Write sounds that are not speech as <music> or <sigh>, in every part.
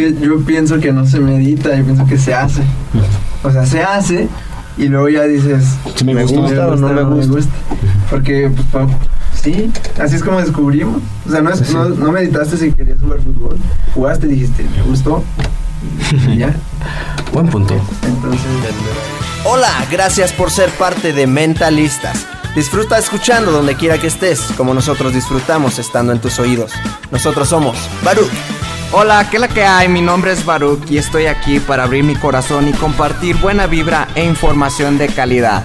Que yo pienso que no se medita, yo pienso que se hace. O sea, se hace y luego ya dices, Si me gusta o no me gusta. Porque, pues, pa- sí, así es como descubrimos. O sea, no, es- no, no meditaste si querías jugar fútbol. Jugaste y dijiste, me gustó. Y ya. <laughs> Buen punto. Entonces, Hola, gracias por ser parte de Mentalistas. Disfruta escuchando donde quiera que estés, como nosotros disfrutamos estando en tus oídos. Nosotros somos Baruch. Hola, ¿qué la que hay? Mi nombre es Baruch y estoy aquí para abrir mi corazón y compartir buena vibra e información de calidad.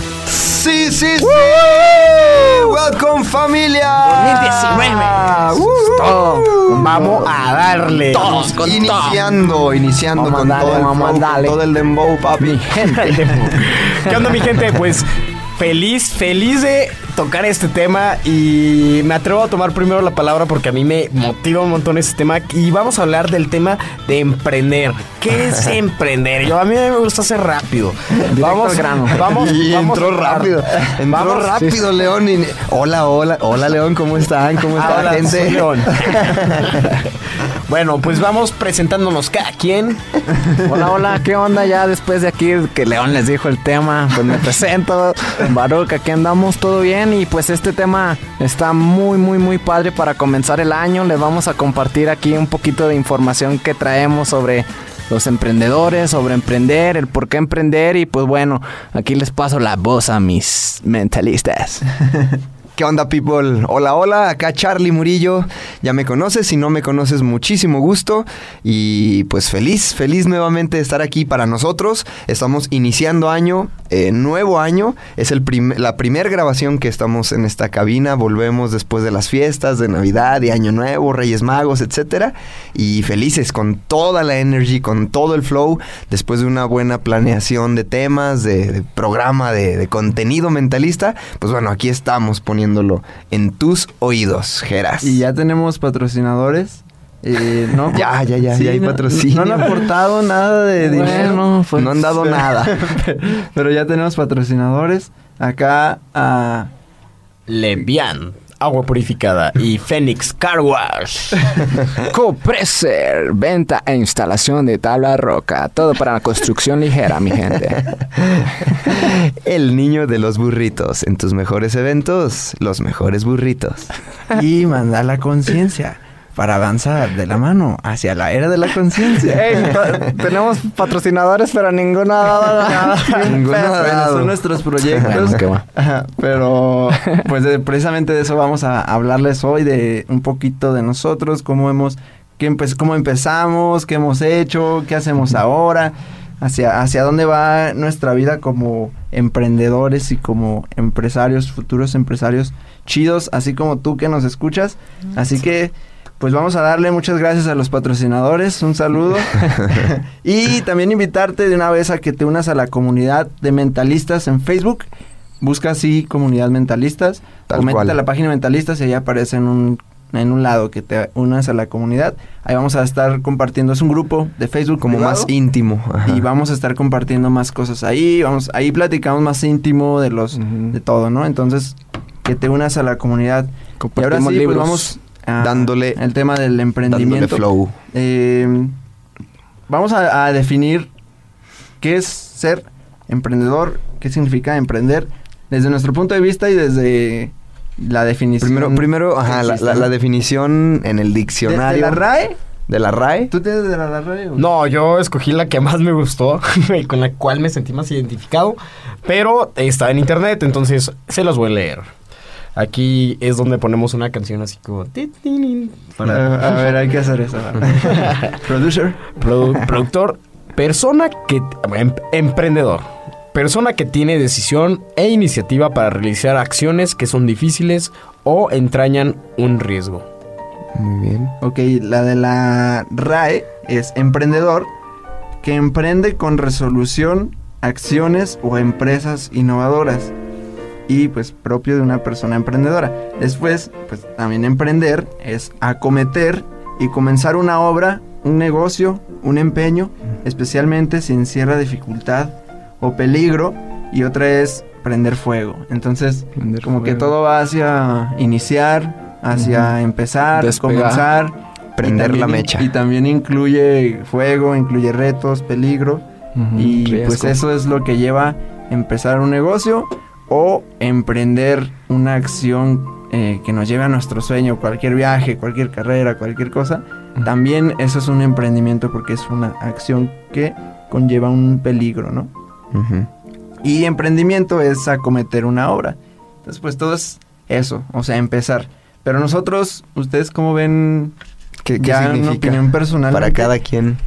Sí, sí, sí. Welcome familia. 2019. Uh, Vamos a darle. Todos con iniciando, iniciando Vamos con darle, todo el vamos flow, con todo el dembow, papi. <laughs> ¿Qué onda mi gente? Pues feliz, feliz de tocar este tema y me atrevo a tomar primero la palabra porque a mí me motiva un montón este tema y vamos a hablar del tema de emprender. ¿Qué es <laughs> emprender? Yo a mí me gusta hacer rápido. Vamos, al grano. vamos, <laughs> Y vamos entró rápido, entró Vamos- rápido, León. y- Hola, hola, hola, León, ¿cómo están? ¿Cómo está Ah, la hola, gente? soy León. <laughs> bueno, pues vamos presentándonos cada quien. Hola, hola, ¿qué onda? Ya después de aquí que León les dijo el tema, pues me presento. Baruch, aquí andamos, todo bien. Y pues este tema está muy, muy, muy padre para comenzar el año. Les vamos a compartir aquí un poquito de información que traemos sobre los emprendedores, sobre emprender, el por qué emprender. Y pues bueno, aquí les paso la voz a mis mentalistas. <laughs> ¿Qué onda, people? Hola, hola, acá Charlie Murillo. Ya me conoces, si no me conoces, muchísimo gusto. Y pues feliz, feliz nuevamente de estar aquí para nosotros. Estamos iniciando año, eh, nuevo año. Es el la primera grabación que estamos en esta cabina. Volvemos después de las fiestas de Navidad, de Año Nuevo, Reyes Magos, etcétera. Y felices con toda la energy, con todo el flow. Después de una buena planeación de temas, de, programa, de, de contenido mentalista. Pues bueno, aquí estamos poniéndolo en tus oídos, Geras. y ya tenemos patrocinadores. Eh, no, <laughs> Ya, ya, ya, ya hay no- patrocinio. No han aportado nada de dinero. Bueno, pues, no han dado nada. <laughs> Pero ya tenemos patrocinadores. Acá a Levian, agua purificada y <laughs> Phoenix Car Wash. <laughs> Copreser, venta e instalación de tabla roca. Todo para la construcción ligera, mi gente. <laughs> El niño de los burritos. En tus mejores eventos, los mejores burritos. y mandar la conciencia para avanzar de la mano hacia la era de la conciencia. <laughs> tenemos patrocinadores, pero ninguno ha dado nada. <laughs> Ninguno ha dado. son nuestros proyectos. Bueno, Pero, pues de- precisamente de eso vamos a hablarles hoy, de un poquito de nosotros, cómo hemos, qué empe- cómo empezamos, qué hemos hecho, qué hacemos ahora, hacia, hacia dónde va nuestra vida como emprendedores y como empresarios, futuros empresarios chidos, así como tú que nos escuchas. Así que, pues vamos a darle muchas gracias a los patrocinadores, un saludo. <laughs> <laughs> y también invitarte de una vez a que te unas a la comunidad de mentalistas en Facebook. Busca así comunidad mentalistas. Tal cual. la página mentalistas y ahí aparece en un, en un lado que te unas a la comunidad. Ahí vamos a estar compartiendo. Es un grupo de Facebook Como privado, más íntimo. ajá. Y vamos a estar compartiendo más cosas ahí. Vamos, ahí platicamos más íntimo de los, de todo, ¿no? Entonces, que te unas a la comunidad. Y ahora sí, pues vamos a- Dándole- el tema del Dándole emprendimiento. flow. Eh, vamos a, a definir ¿qué es ser emprendedor? ¿Qué significa emprender? Desde nuestro punto de vista y desde la definición. Primero, primero ajá, la, definición en el ¿De, diccionario. de la RAE? ¿De la RAE? ¿Tú tienes de la RAE? o- No, yo escogí la que más me gustó <laughs> y con la cual me sentí más identificado, pero está en internet, entonces se los voy a leer. Aquí es donde ponemos una canción así como... para- A, a ver, hay que hacer eso. <laughs> <laughs> Producer. Produ- productor, persona que... em- emprendedor. Persona que tiene decisión e iniciativa para realizar acciones que son difíciles o entrañan un riesgo. Muy bien. Ok, la de la RAE es emprendedor que emprende con resolución acciones o empresas innovadoras y pues propio de una persona emprendedora. Después, pues también emprender es acometer y comenzar una obra, un negocio, un empeño, especialmente si encierra dificultad o peligro y otra es prender fuego. Entonces, Prender como que todo va hacia iniciar, hacia empezar, Despegar. comenzar. Prender la mecha. Y también incluye fuego, incluye retos, peligro. Y riesgo. pues eso es lo que lleva a empezar un negocio o emprender una acción eh, que nos lleve a nuestro sueño, cualquier viaje, cualquier carrera, cualquier cosa. También eso es un emprendimiento porque es una acción que conlleva un peligro, ¿no? Y emprendimiento es acometer una obra. Entonces, pues todo es eso, o sea, empezar. Pero nosotros, ¿ustedes cómo ven ¿Qué, qué ya significa opinión personal? para cada quien?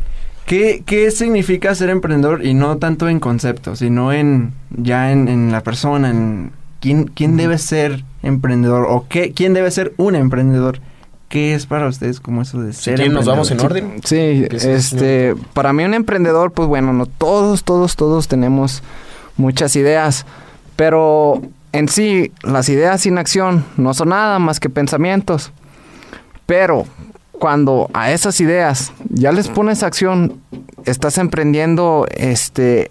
¿Qué, qué significa ser emprendedor? Y no tanto en concepto, sino en ya en, en la persona, en quién, quién debe ser emprendedor o qué, quién debe ser un emprendedor. ¿Qué es para ustedes como eso de ser quieren, nos vamos en orden. Sí, ¿Qué es este, para mí un emprendedor, pues bueno, no todos, todos, todos tenemos muchas ideas, pero en sí las ideas sin acción no son nada más que pensamientos. Pero cuando a esas ideas ya les pones acción, estás emprendiendo este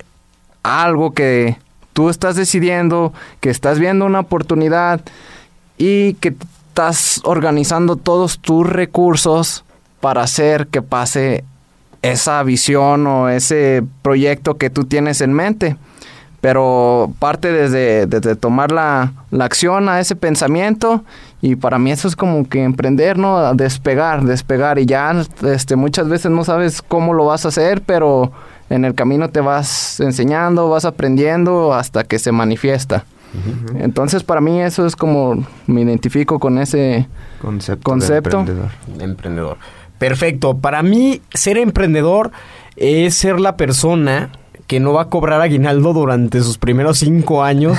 algo que tú estás decidiendo, que estás viendo una oportunidad y que estás organizando todos tus recursos para hacer que pase esa visión o ese proyecto que tú tienes en mente. Pero parte desde, desde tomar la, la acción a ese pensamiento y para mí eso es como que emprender, ¿no? Despegar, despegar y ya este, muchas veces no sabes cómo lo vas a hacer, pero en el camino te vas enseñando, vas aprendiendo hasta que se manifiesta. Entonces para mí eso es como me identifico con ese... Concepto. de Concepto. emprendedor. Emprendedor. Perfecto. Para mí, ser emprendedor es ser la persona que no va a cobrar aguinaldo durante sus primeros cinco años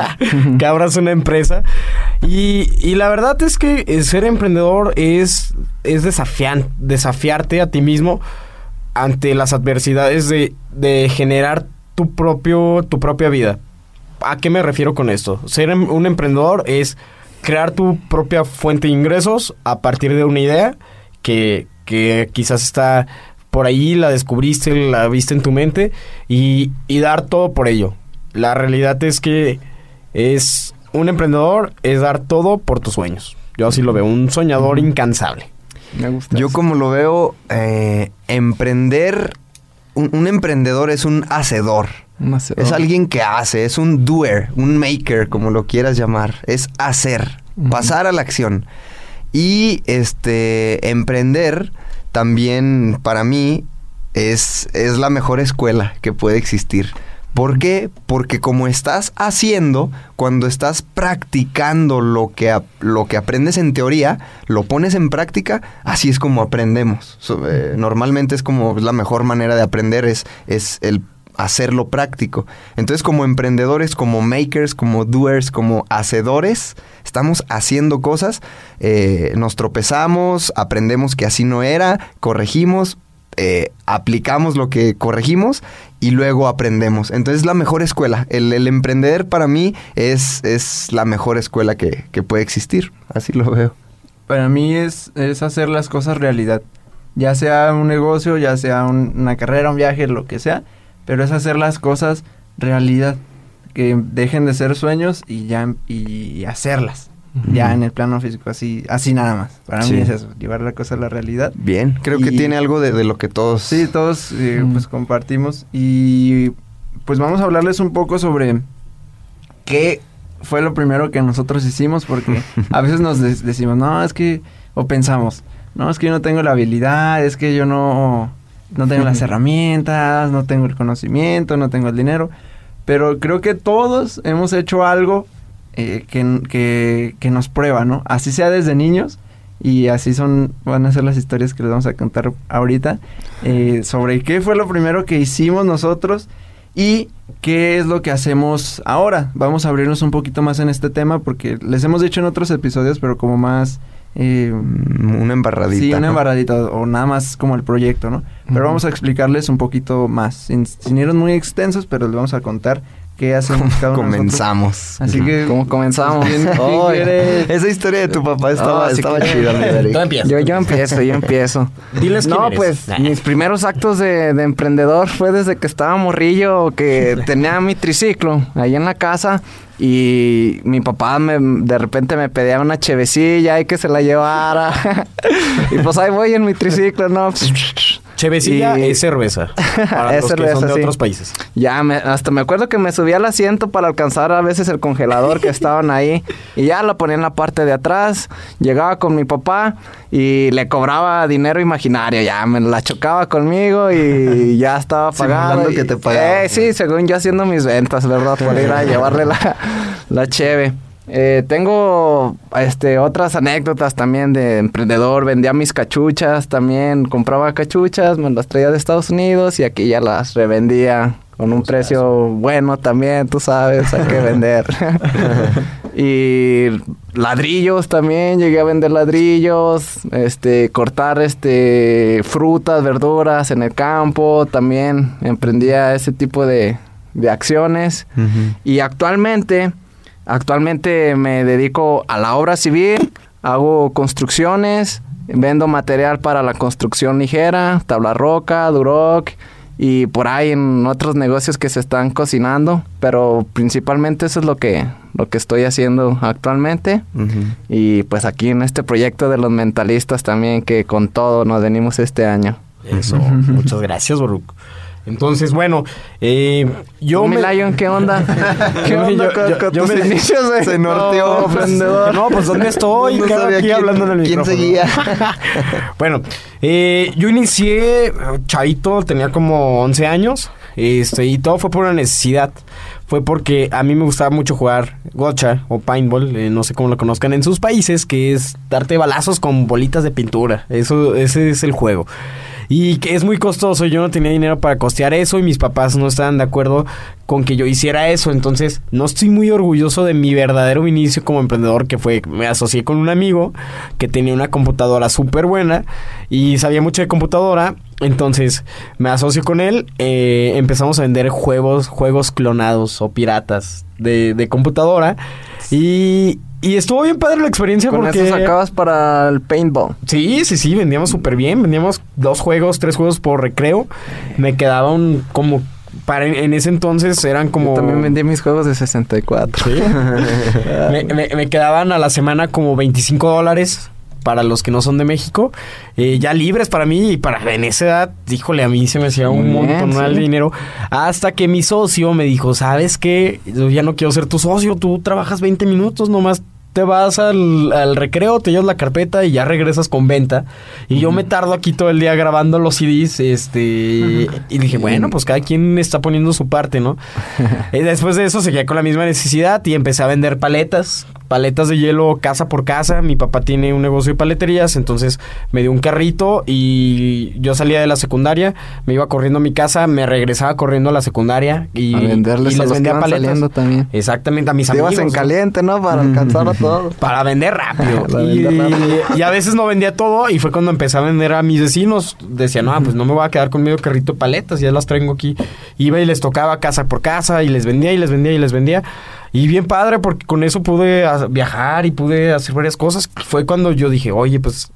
<laughs> que abras una empresa. Y, y la verdad es que eh, ser emprendedor es, es desafiarte a ti mismo ante las adversidades de, de generar tu, propio, tu propia vida. ¿A qué me refiero con esto? Ser em- un emprendedor es crear tu propia fuente de ingresos a partir de una idea que, que quizás está por ahí, la descubriste, la viste en tu mente y, y dar todo por ello. La realidad es que es un emprendedor, es dar todo por tus sueños. Yo así lo veo, un soñador incansable. Me gusta. Yo eso. como lo veo, eh, emprender, un, un emprendedor es un hacedor. Un hacedor. Es alguien que hace, es un doer, un maker, como lo quieras llamar. Es hacer, pasar a la acción. Y este emprender también para mí es, es la mejor escuela que puede existir. ¿Por qué? Porque como estás haciendo, cuando estás practicando lo que, lo que aprendes en teoría, lo pones en práctica, así es como aprendemos. Eh, normalmente es como la mejor manera de aprender, es, es el hacerlo práctico. Entonces como emprendedores, como makers, como doers, como hacedores, estamos haciendo cosas, eh, nos tropezamos, aprendemos que así no era, corregimos, eh, aplicamos lo que corregimos y luego aprendemos. Entonces es la mejor escuela. El, emprender para mí es, es la mejor escuela que, que puede existir. Así lo veo. Para mí es, es hacer las cosas realidad. Ya sea un negocio, ya sea un- una carrera, un viaje, lo que sea. Pero es hacer las cosas realidad. Que dejen de ser sueños y ya y hacerlas. ya en el plano físico, así, así nada más. Para Sí. mí es eso, llevar la cosa a la realidad. Bien, creo que tiene algo de, de lo que todos... Sí, todos eh, pues compartimos y pues vamos a hablarles un poco sobre qué fue lo primero que nosotros hicimos porque <laughs> a veces nos de- decimos, no, es que, o pensamos, no, es que yo no tengo la habilidad, es que yo no, no tengo las herramientas, no tengo el conocimiento, no tengo el dinero, pero creo que todos hemos hecho algo eh, que, que, que nos prueba, ¿no? Así sea desde niños. Y así son, van a ser las historias que les vamos a contar ahorita eh, sobre qué fue lo primero que hicimos nosotros y qué es lo que hacemos ahora. Vamos a abrirnos un poquito más en este tema porque les hemos dicho en otros episodios, pero como más... eh, Una embarradita. Sí, una embarradita o o nada más como el proyecto, ¿no? Pero vamos a explicarles un poquito más, sin, sin irnos muy extensos, pero les vamos a contar qué hacemos cada uno. Comenzamos. Así que... ¿Cómo comenzamos? ¿quién- quién Ay, quiere? esa historia de tu papá estaba, Oh, sí estaba que- chida, mi Derek. Tú empiezas. Yo, yo empiezo, yo empiezo. <laughs> Diles quién No, eres. pues Nah. mis primeros actos de, de emprendedor fue desde que estaba morrillo, que <laughs> tenía mi triciclo ahí en la casa y mi papá me, de repente me pedía una chevecilla y que se la llevara. <laughs> y pues ahí voy en mi triciclo, ¿no? Chevecilla Y- es cerveza. <laughs> Para Es los que cerveza, son de sí. otros países. Ya, me- hasta me acuerdo que me subía al asiento para alcanzar a veces el congelador que <laughs> estaban ahí. Y ya lo ponía en la parte de atrás. Llegaba con mi papá y le cobraba dinero imaginario. Ya, me la chocaba conmigo y <laughs> ya estaba y- que te pagaba. Eh, sí, según yo haciendo mis ventas, ¿verdad? Por ir a llevarle la, la cheve. Eh, tengo este otras anécdotas también de emprendedor. Vendía mis cachuchas también. Compraba cachuchas, me las traía de Estados Unidos y aquí ya las revendía con un precio bueno también, tú sabes, hay que vender. <laughs> <laughs> y ladrillos también, llegué a vender ladrillos, este, cortar este frutas, verduras en el campo, también emprendía ese tipo de, de acciones. Y actualmente, actualmente me dedico a la obra civil, hago construcciones, vendo material para la construcción ligera, tabla roca, duroc y por ahí en otros negocios que se están cocinando, pero principalmente eso es lo que lo que estoy haciendo actualmente y pues aquí en este proyecto de los mentalistas también que con todo nos venimos este año. Eso. <laughs> Muchas gracias, Baruch. Entonces, bueno, eh, yo ¿Tú, mi me... Lion, ¿qué onda? <laughs> ¿Qué onda yo- con, yo- con yo tus me- inicios de <laughs> Se norteó. no, emprendedor? No, pues ¿dónde estoy? <laughs> No Cada sabía aquí quién- hablando en el quién micrófono. seguía. bueno, eh, yo inicié eh, chavito, tenía como 11 años, este, y todo fue por una necesidad. Fue porque a mí me gustaba mucho jugar gocha o paintball, eh, no sé cómo lo conozcan en sus países, que es darte balazos con bolitas de pintura. Eso, ese es el juego. Y que es muy costoso, yo no tenía dinero para costear eso y mis papás no estaban de acuerdo con que yo hiciera eso. Entonces, no estoy muy orgulloso de mi verdadero inicio como emprendedor, que fue, me asocié con un amigo que tenía una computadora súper buena y sabía mucho de computadora. Entonces, me asocio con él, eh, empezamos a vender juegos, juegos clonados o piratas de, de computadora. Y, y estuvo bien padre la experiencia Con porque... eso sacabas para el paintball. Sí, sí, sí, vendíamos súper bien. Vendíamos dos juegos, tres juegos por recreo. Me quedaba un como para en, en ese entonces eran como Yo también vendí mis juegos de 64. Sí. <laughs> me, me- me quedaban a la semana como 25 dólares para los que no son de México, eh, ya libres para mí y para en esa edad, híjole, a mí se me hacía un montón de sí. dinero. Hasta que mi socio me dijo, ¿sabes qué? Yo ya no quiero ser tu socio, tú trabajas 20 minutos, nomás te vas al, al recreo, te llevas la carpeta y ya regresas con venta. Y yo me tardo aquí todo el día grabando los CDs, este, y dije, bueno, pues cada quien está poniendo su parte, ¿no? <laughs> y después de eso seguía con la misma necesidad y empecé a vender paletas, paletas de hielo casa por casa. Mi papá tiene un negocio de paleterías, entonces me dio un carrito y yo salía de la secundaria, me iba corriendo a mi casa, me regresaba corriendo a la secundaria y, a venderles y a los que iban saliendo también. Exactamente, a mis Te amigos. ibas en caliente, ¿no? Para alcanzar a Para vender rápido. <laughs> Para y, vender rápido. y a veces no vendía todo y fue cuando empecé a vender a mis vecinos. Decían, no, pues no me voy a quedar con medio carrito de paletas, ya las traigo aquí. Iba y les tocaba casa por casa y les vendía y les vendía y les vendía. Y bien padre porque con eso pude viajar y pude hacer varias cosas. Fue cuando yo dije, oye, pues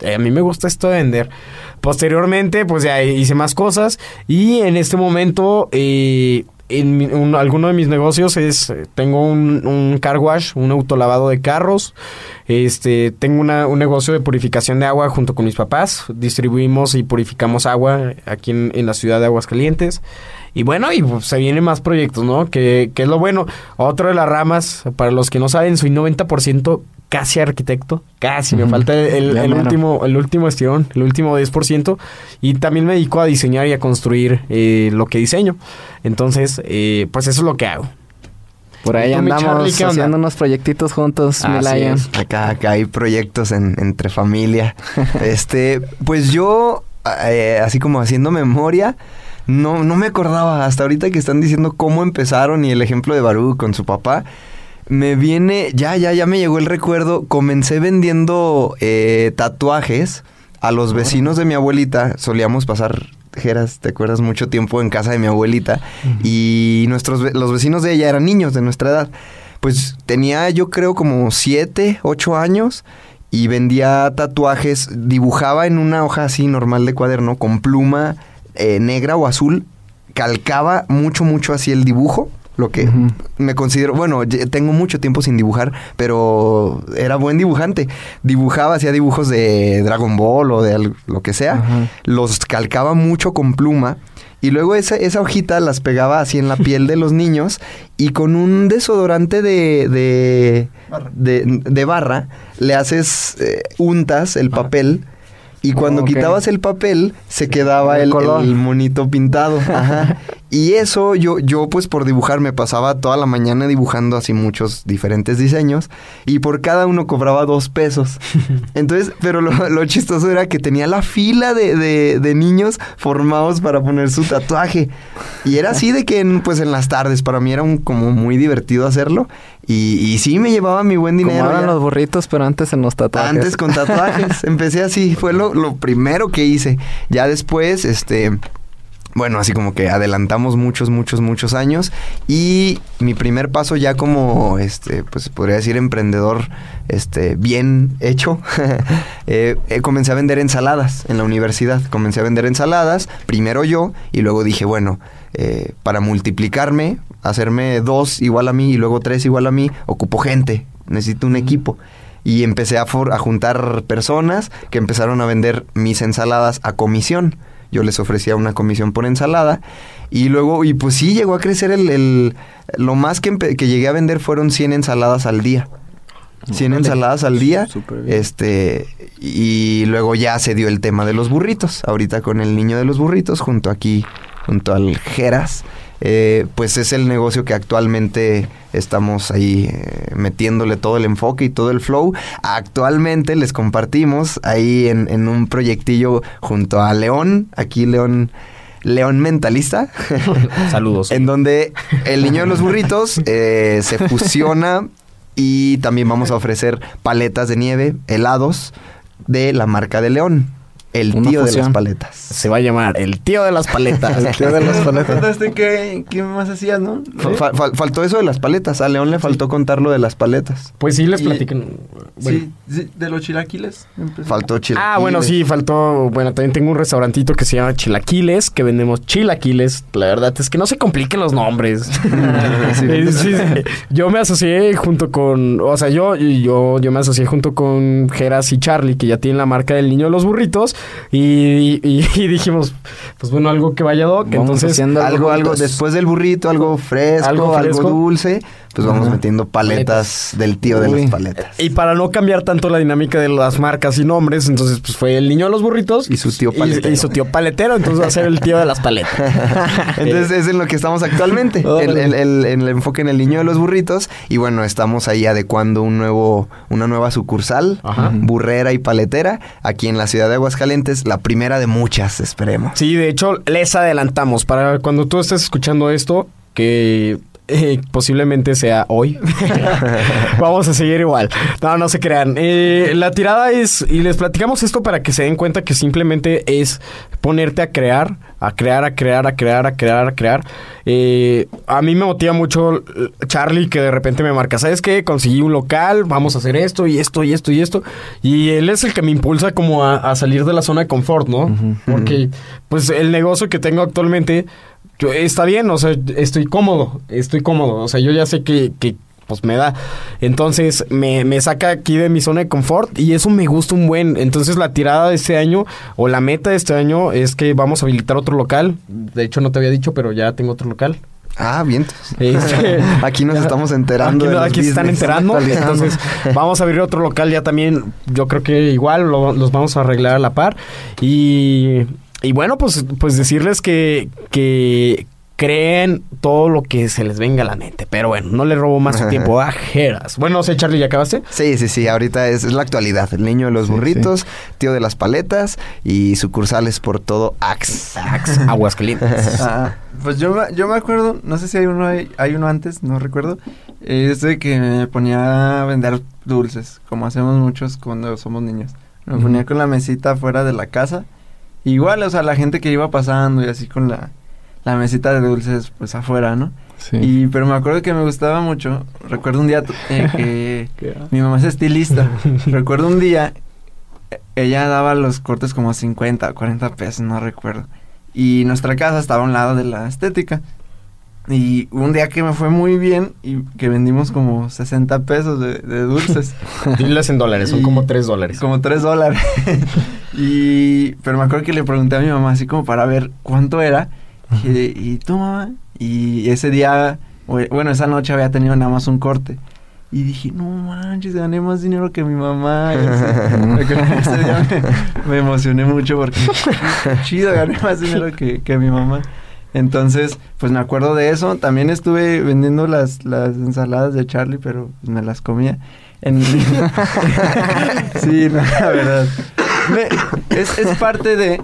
eh, a mí me gusta esto de vender. Posteriormente, pues ya hice más cosas y en este momento... eh, en mi- un- alguno de mis negocios es, eh, tengo un, un car wash, un autolavado de carros, este, tengo una- un negocio de purificación de agua junto con mis papás, distribuimos y purificamos agua aquí en, en la ciudad de Aguascalientes. Y bueno, y pues, se vienen más proyectos, ¿no? Que, que es lo bueno. Otro de las ramas, para los que no saben, soy 90% casi arquitecto, casi, me falta el, último, el último estirón, el último 10%, y también me dedico a diseñar y a construir eh, lo que diseño. Entonces, eh, pues eso es lo que hago. Por ahí ¿Y tú, mi andamos Charlie, qué onda? haciendo unos proyectitos juntos, mi Así Lion. es. Acá, acá hay proyectos en- entre familia. <laughs> este, pues yo, eh, así como haciendo memoria, no, no me acordaba hasta ahorita que están diciendo cómo empezaron y el ejemplo de Barú con su papá. Me viene, ya, ya, ya me llegó el recuerdo. Comencé vendiendo eh, tatuajes a los vecinos de mi abuelita. Solíamos pasar, Geras, ¿te acuerdas? Mucho tiempo en casa de mi abuelita. Y nuestros, los vecinos de ella eran niños de nuestra edad. Pues tenía yo creo como siete, ocho años y vendía tatuajes, dibujaba en una hoja así normal de cuaderno con pluma eh, negra o azul, calcaba mucho, mucho así el dibujo, lo que me considero, bueno, tengo mucho tiempo sin dibujar, pero era buen dibujante. Dibujaba, hacía dibujos de Dragon Ball o de lo que sea, los calcaba mucho con pluma. Y luego esa, esa hojita las pegaba así en la piel de los niños y con un desodorante de, de, de, de barra le haces, eh, untas el papel y cuando quitabas el papel se quedaba El el monito pintado. Ajá. <laughs> Y eso yo, yo pues por dibujar me pasaba toda la mañana dibujando así muchos diferentes diseños y por cada uno cobraba dos pesos. <laughs> Entonces, pero lo, lo chistoso era que tenía la fila de, de- de niños formados para poner su tatuaje. Y era así de que en, pues en las tardes para mí era un, como muy divertido hacerlo y, y sí me llevaba mi buen Como dinero. ahora ya. los burritos, pero antes en los tatuajes. Antes con tatuajes. <laughs> Empecé así. Fue lo, lo primero que hice. Ya después, este. Bueno, así como que adelantamos muchos, muchos, muchos años. Y mi primer paso ya como, este, pues podría decir emprendedor, este, bien hecho. <laughs> eh, eh, comencé a vender ensaladas en la universidad. Comencé a vender ensaladas, primero yo, y luego dije, bueno, eh, para multiplicarme, hacerme dos igual a mí y luego tres igual a mí, ocupo gente, necesito un equipo. Y empecé a, for- a juntar personas que empezaron a vender mis ensaladas a comisión. Yo les ofrecía una comisión por ensalada. Y luego, y pues sí, llegó a crecer el... el- lo más que, que llegué a vender fueron 100 ensaladas al día. 100 ensaladas al día. Este, y luego ya se dio el tema de los burritos. Ahorita con el niño de los burritos, junto aquí, junto al Geras. Eh, pues es el negocio que actualmente estamos ahí eh, metiéndole todo el enfoque y todo el flow. Actualmente les compartimos ahí en, en un proyectillo junto a León, aquí León, León Mentalista. <laughs> Saludos. En donde el niño de los burritos eh, se fusiona y también vamos a ofrecer paletas de nieve, helados de la marca de León, el Una tío de las paletas. Se va a llamar el tío de las paletas. El tío de las <laughs> paletas. contaste qué, qué más hacías, no? Fa- fa- fal- faltó eso de las paletas. A León le faltó contar lo de las paletas. Pues sí, les platican. Bueno. Sí, sí, de los chilaquiles. empezó. Faltó chilaquiles. Ah, bueno, sí, faltó. Bueno, también tengo un restaurantito que se llama Chilaquiles, que vendemos chilaquiles. La verdad es que no se compliquen los nombres. <laughs> Sí. Sí, sí, sí. Yo me asocié junto con. O sea, yo, yo, yo me asocié junto con Geras y Charlie, que ya tienen la marca del niño de los burritos. Y, y- <laughs> y dijimos, pues bueno, algo que vaya doc. Vamos Entonces, haciendo Algo, algo, después del burrito, algo fresco, Algo dulce, pues vamos Ajá. metiendo paletas del tío de Uy. las paletas. y para no cambiar tanto la dinámica de las marcas y nombres, entonces pues fue el niño de los burritos Y su tío y- paletero. Y, su tío paletero, entonces va a ser el tío de las paletas. <laughs> Entonces es en lo que estamos actualmente, <laughs> el, el- el- en el enfoque en el niño de los burritos y bueno, estamos ahí adecuando un nuevo, una nueva sucursal, Ajá. burrera y paletera, aquí en la ciudad de Aguascalientes, la primera de muchas, esperemos. Sí, de hecho, les adelantamos para cuando tú estés escuchando esto, que eh, posiblemente sea hoy. <laughs> Vamos a seguir igual. No, no se crean. Eh, la tirada es, y les platicamos esto para que se den cuenta que simplemente es ponerte a crear, a crear, a crear, a crear, a crear, a crear. Eh, a mí me motiva mucho Charlie que de repente me marca, ¿sabes qué? Conseguí un local, vamos a hacer esto y esto y esto y esto. Y él es el que me impulsa como a, a salir de la zona de confort, ¿no? Porque pues el negocio que tengo actualmente yo, está bien, o sea, estoy cómodo, estoy cómodo, o sea, yo ya sé que, que pues me da. Entonces me, me, saca aquí de mi zona de confort y eso me gusta un buen. Entonces la tirada de este año o la meta de este año es que vamos a habilitar otro local. De hecho no te había dicho, pero ya tengo otro local. Ah, bien. Este, <laughs> aquí nos estamos enterando. Aquí, aquí se están enterando. Entonces, vamos a abrir otro local ya también. Yo creo que igual los vamos a arreglar a la par. Y, y bueno, pues, pues decirles que, que, creen todo lo que se les venga a la mente. Pero bueno, no le robo más su <laughs> tiempo. Ajeras. Bueno, no sé, Charlie, ¿ya acabaste? Sí, sí, sí. Ahorita es, la actualidad. El niño de los burritos, tío de las paletas y sucursales por todo Axe. Axe, Aguascalientes. <laughs> ah, pues yo, yo me acuerdo, no sé si hay uno, hay, hay uno antes, no recuerdo. Es de que me ponía a vender dulces, como hacemos muchos cuando somos niños. Me ponía con la mesita fuera de la casa. Igual, o sea, la gente que iba pasando y así con la la mesita de dulces pues afuera, ¿no? Sí. Y, pero me acuerdo que me gustaba mucho. Recuerdo un día eh, <laughs> que mi mamá es estilista. <laughs> recuerdo un día, ella daba los cortes como 50, 40 pesos, no recuerdo. Y nuestra casa estaba a un lado de la estética. Y un día que me fue muy bien y que vendimos como 60 pesos de, dulces. <laughs> Diles en dólares, son como 3 dólares. Como 3 dólares. <laughs> y, pero me acuerdo que le pregunté a mi mamá así como para ver cuánto era. Y, y tú, mamá. Y ese día, bueno, esa noche había tenido nada más un corte. Y dije, no manches, gané más dinero que mi mamá. <laughs> ese día me, emocioné mucho porque chido, gané más dinero que, que mi mamá. Entonces, pues me acuerdo de eso. También estuve vendiendo las, las ensaladas de Charlie, pero me las comía. En... <laughs> sí, la verdad. es, es parte de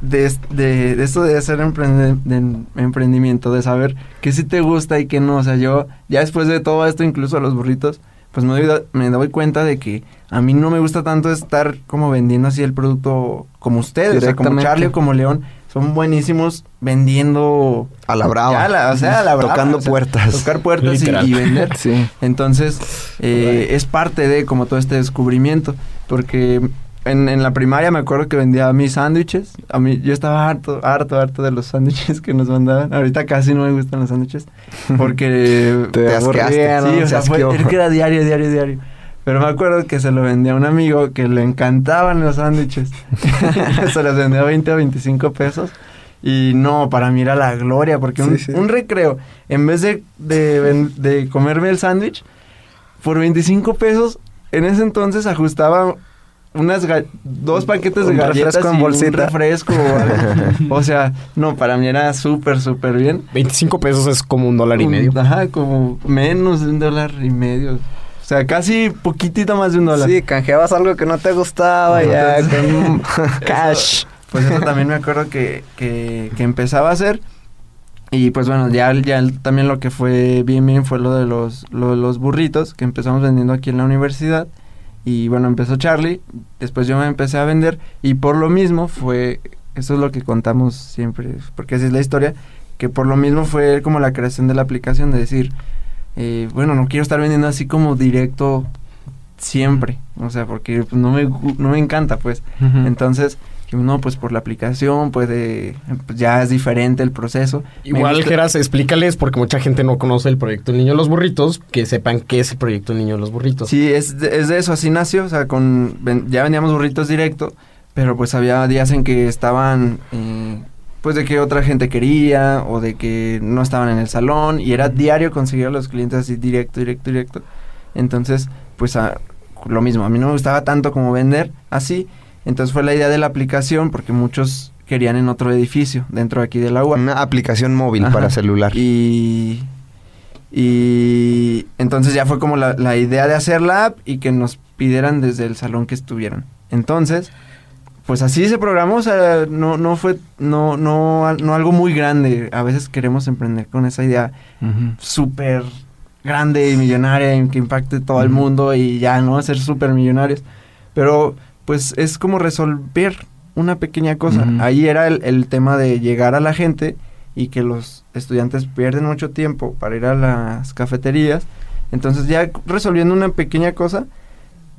de, de, esto de hacer emprendimiento, de saber qué sí te gusta y qué no. O sea, yo ya después de todo esto, incluso a los burritos, pues me doy, me doy cuenta de que a mí no me gusta tanto estar como vendiendo así el producto como ustedes, o sea, como Charlie o como León. Son buenísimos vendiendo a la brava. o sea, a la brava. Tocando puertas. Tocar puertas y, vender. <laughs> sí. Entonces, eh, es parte de como todo este descubrimiento. Porque en, en, la primaria me acuerdo que vendía mis sándwiches. A mí, yo estaba harto, harto, harto de los sándwiches que nos mandaban. Ahorita casi no me gustan los sándwiches. Porque <laughs> te, te Sí, o sea, fue, que era diario, diario, diario. Pero me acuerdo que se lo vendía a un amigo que le encantaban los sándwiches. <laughs> <laughs> se los vendía a 20 o 25 pesos. Y no, para mí era la gloria, porque un, un recreo, en vez de, de, de comerme el sándwich, por 25 pesos, en ese entonces ajustaba unas dos paquetes de galletas refresco en bolsita. un refresco o, <laughs> o sea, no, para mí era súper, súper bien. 25 pesos es como un dólar y medio. Ajá, como menos de un dólar y medio. O sea, casi poquitito más de un dólar. Sí, canjeabas algo que no te gustaba ya con <laughs> cash. pues eso también me acuerdo que, que, que empezaba a hacer. Y pues bueno, ya, ya también lo que fue bien bien fue lo de los, lo de los burritos que empezamos vendiendo aquí en la universidad. Y bueno, empezó Charlie, después yo me empecé a vender y por lo mismo fue, eso es lo que contamos siempre, porque así es la historia, que por lo mismo fue como la creación de la aplicación, de decir, eh, bueno, no quiero estar vendiendo así como directo siempre, o sea, porque pues, no, me, no me encanta, pues. Entonces, no, pues por la aplicación puede, pues ya es diferente el proceso. Igual, Geras, explícales, porque mucha gente no conoce el proyecto El Niño de los Burritos, que sepan qué es el proyecto El Niño de los Burritos. Sí, es de, es de eso, así nació, o sea, con, ya vendíamos burritos directo, pero pues había días en que estaban, eh, pues de que otra gente quería, o de que no estaban en el salón, y era diario conseguir a los clientes así directo, directo, directo. Entonces, pues a, lo mismo, a mí no me gustaba tanto como vender así, entonces fue la idea de la aplicación porque muchos querían en otro edificio, dentro de aquí de la UA. Una aplicación móvil para celular. Y, y entonces ya fue como la, la, idea de hacer la app y que nos pidieran desde el salón que estuvieran. Entonces, pues así se programó, o sea, no, no fue, no, no, no algo muy grande. A veces queremos emprender con esa idea súper grande y millonaria que impacte todo el mundo y ya, ¿no? Ser súper millonarios. Pero pues es como resolver una pequeña cosa. Ahí era el, tema de llegar a la gente y que los estudiantes pierden mucho tiempo para ir a las cafeterías. Entonces ya resolviendo una pequeña cosa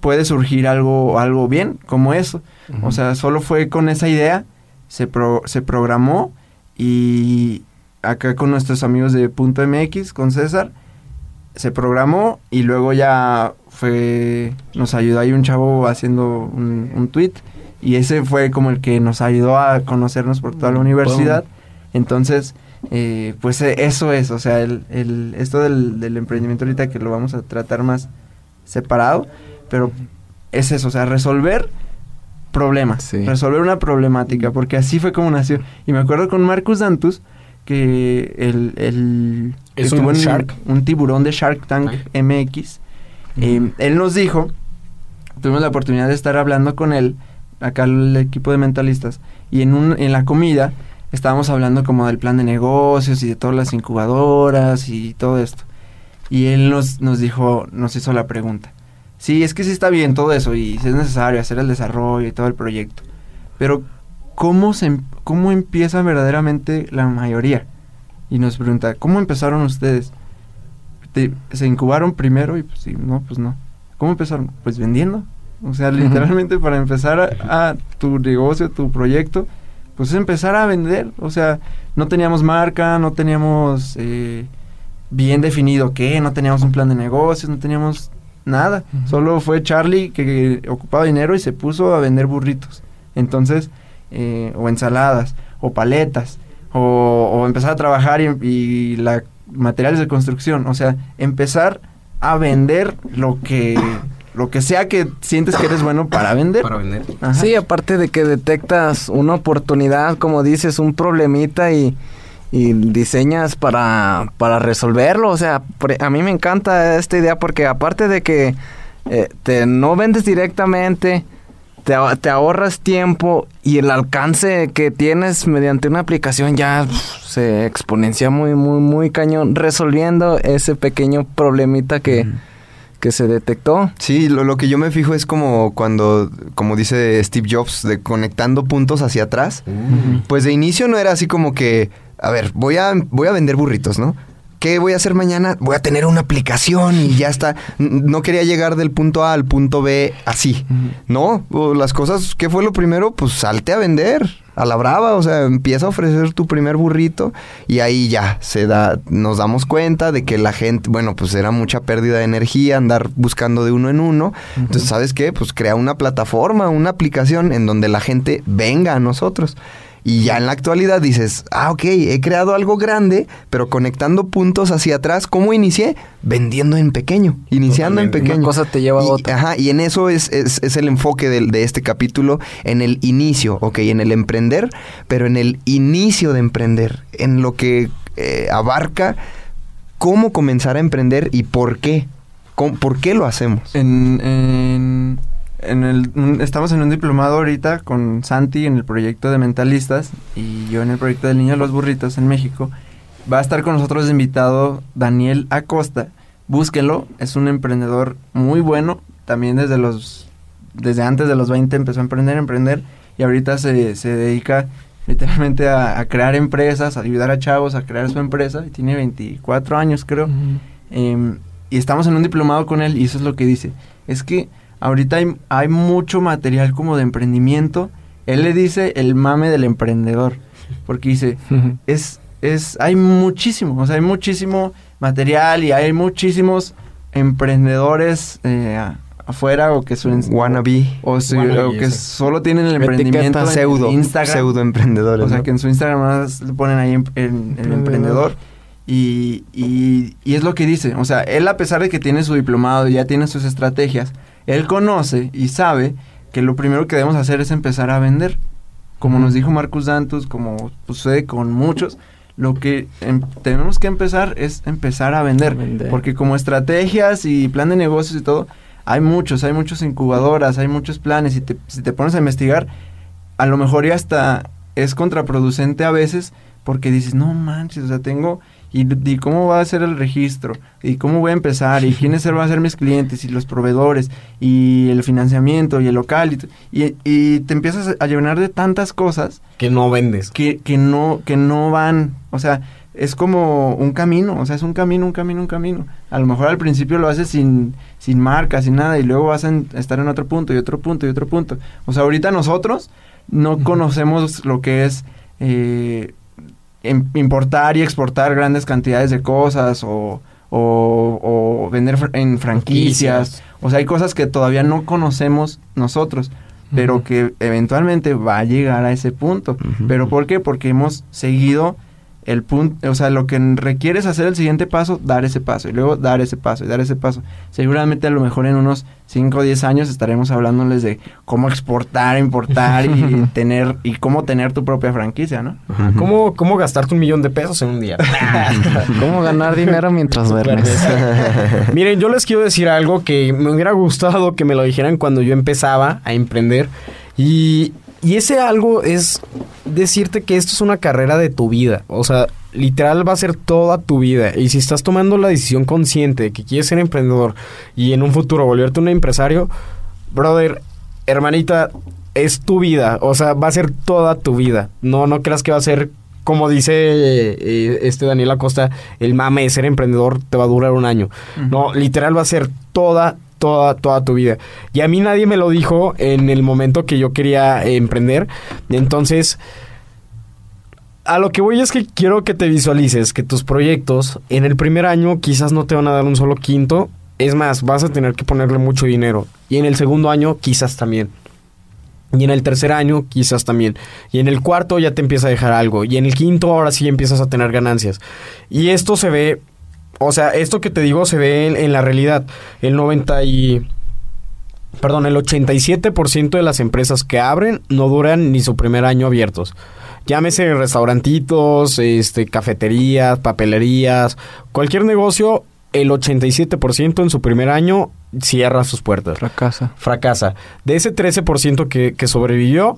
puede surgir algo, algo bien como eso. O sea, solo fue con esa idea, se, se programó y, acá con nuestros amigos de Punto MX, con César, se programó y luego ya fue, nos ayudó ahí un chavo haciendo un, un tweet y ese fue como el que nos ayudó a conocernos por toda la universidad. Entonces, eh, pues eh, eso es, o sea, el, el, esto del, del emprendimiento ahorita que lo vamos a tratar más separado, pero es eso, o sea, resolver problemas, Sí. resolver una problemática, porque así fue como nació. Y me acuerdo con Marcus Dantus que el, el Es un Shark. un tiburón de Shark Tank MX. eh, él nos dijo, tuvimos la oportunidad de estar hablando con él, acá el equipo de mentalistas, y en, un, en la comida estábamos hablando como del plan de negocios y de todas las incubadoras y todo esto. Y él nos, nos dijo, nos hizo la pregunta. Sí, es que sí está bien todo eso y es necesario hacer el desarrollo y todo el proyecto. Pero, ¿cómo, se, em- cómo empieza verdaderamente la mayoría? Y nos pregunta, ¿cómo empezaron ustedes? Te- ¿Se incubaron primero? Y pues sí, no, pues no. ¿Cómo empezaron? Pues vendiendo. O sea, literalmente para empezar a, a tu negocio, tu proyecto, pues es empezar a vender. O sea, no teníamos marca, no teníamos eh, bien definido qué, no teníamos un plan de negocios, no teníamos nada. Solo fue Charlie que, ocupaba dinero y se puso a vender burritos. Entonces, eh, o ensaladas, o paletas, o, o empezar a trabajar y, y la materiales de construcción. O sea, empezar a vender lo que lo que sea que sientes que eres bueno para vender. Para vender. Ajá. Sí, aparte de que detectas una oportunidad, como dices, un problemita y, y diseñas para, para resolverlo. O sea, a mí me encanta esta idea porque aparte de que eh, te no vendes directamente, te, te ahorras tiempo y el alcance que tienes mediante una aplicación ya se exponencia muy, muy, muy cañón, resolviendo ese pequeño problemita que, que se detectó. Sí, lo, lo que yo me fijo es como cuando, como dice Steve Jobs, de conectando puntos hacia atrás. Pues de inicio no era así como que, a ver, voy a, voy a vender burritos, ¿no? ¿Qué voy a hacer mañana? Voy a tener una aplicación y ya está. No quería llegar del punto A al punto B así. No, las cosas, ¿qué fue lo primero? Pues salte a vender, a la brava, o sea, empieza a ofrecer tu primer burrito y ahí ya se da, nos damos cuenta de que la gente, bueno, pues era mucha pérdida de energía andar buscando de uno en uno. Entonces, ¿sabes qué? Pues crea una plataforma, una aplicación en donde la gente venga a nosotros. Y ya en la actualidad dices, ah, ok, he creado algo grande, pero conectando puntos hacia atrás. ¿Cómo inicié? Vendiendo en pequeño, iniciando en pequeño. Una cosa te lleva a Y- otra. Ajá, y en eso es, es, es el enfoque del- de, este capítulo, en el inicio, ok, en el emprender, pero en el inicio de emprender, en lo que eh, abarca cómo comenzar a emprender y por qué. ¿Cómo- ¿Por qué lo hacemos? En, en, en el, estamos en un diplomado ahorita con Santi en el proyecto de Mentalistas y yo en el proyecto del Niño de los Burritos en México. Va a estar con nosotros de invitado Daniel Acosta. Búsquenlo, es un emprendedor muy bueno. También desde los desde antes de los 20 empezó a emprender, emprender y ahorita se, se dedica literalmente a, a crear empresas, a ayudar a chavos a crear su empresa. Y tiene 24 años creo. Em, y estamos en un diplomado con él y eso es lo que dice. Es que ahorita hay, hay mucho material como de emprendimiento. Él le dice el mame del emprendedor. Porque dice, <laughs> es, es, hay muchísimo, o sea, hay muchísimo material y hay muchísimos emprendedores eh, afuera o que suelen... Wannabe, O, Wannabe, o que ese. solo tienen el emprendimiento en pseudo, Instagram. pseudo emprendedores. O sea, ¿no? que en su Instagram más le ponen ahí en- en- el emprendedor. Y, y, y es lo que dice. O sea, él a pesar de que tiene su diplomado y ya tiene sus estrategias, él conoce y sabe que lo primero que debemos hacer es empezar a vender. Como nos dijo Marcus Dantus, como sucede con muchos, lo que em- tenemos que empezar es empezar a vender. Vender. Porque como estrategias y plan de negocios y todo, hay muchos, hay muchas incubadoras, hay muchos planes. Y te- si te pones a investigar, a lo mejor ya hasta es contraproducente a veces porque dices, no manches, o sea, tengo... Y, y cómo va a ser el registro? ¿Y cómo voy a empezar? ¿Y quiénes van a ser mis clientes? ¿Y los proveedores? ¿Y el financiamiento? ¿Y el local? Y, t- y, y te empiezas a llenar de tantas cosas Que no vendes. que, que, no, que no van. O sea, es como un camino. O sea, es un camino, un camino, un camino. A lo mejor al principio lo haces sin, sin marca, sin nada. Y luego vas a en- estar en otro punto y otro punto y otro punto. O sea, ahorita nosotros no conocemos lo que es... eh, importar y exportar grandes cantidades de cosas o, o- o vender fr- en franquicias. Franquicias. O sea, hay cosas que todavía no conocemos nosotros, pero que eventualmente va a llegar a ese punto. ¿Pero por qué? Porque hemos seguido el punto, o sea, lo que requiere es hacer el siguiente paso, dar ese paso, y luego dar ese paso, y dar ese paso. Seguramente a lo mejor en unos 5 o 10 años estaremos hablándoles de cómo exportar, importar y <laughs> tener, y cómo tener tu propia franquicia, ¿no? ¿Cómo, ¿Cómo gastarte un millón de pesos en un día? <laughs> ¿Cómo ganar dinero mientras duermes? <laughs> Miren, yo les quiero decir algo que me hubiera gustado que me lo dijeran cuando yo empezaba a emprender. Y, y ese algo es decirte que esto es una carrera de tu vida. O sea, literal va a ser toda tu vida. Y si estás tomando la decisión consciente de que quieres ser emprendedor y en un futuro volverte un empresario, brother, hermanita, es tu vida. O sea, va a ser toda tu vida. No, no creas que va a ser como dice eh, este Daniel Acosta, el mame de ser emprendedor te va a durar un año. No, literal va a ser toda, toda, toda tu vida. Y a mí nadie me lo dijo en el momento que yo quería eh, emprender. Entonces, a lo que voy es que quiero que te visualices que tus proyectos en el primer año quizás no te van a dar un solo quinto. Es más, vas a tener que ponerle mucho dinero. Y en el segundo año quizás también. Y en el tercer año, quizás también. Y en el cuarto ya te empieza a dejar algo. Y en el quinto, ahora sí empiezas a tener ganancias. Y esto se ve. O sea, esto que te digo se ve en, en la realidad. El 90 y. Perdón, el 87% de las empresas que abren no duran ni su primer año abiertos. Llámese restaurantitos, este, cafeterías, papelerías, cualquier negocio, el 87% en su primer año cierra sus puertas Fracasa. fracasa. De ese 13% que, que sobrevivió,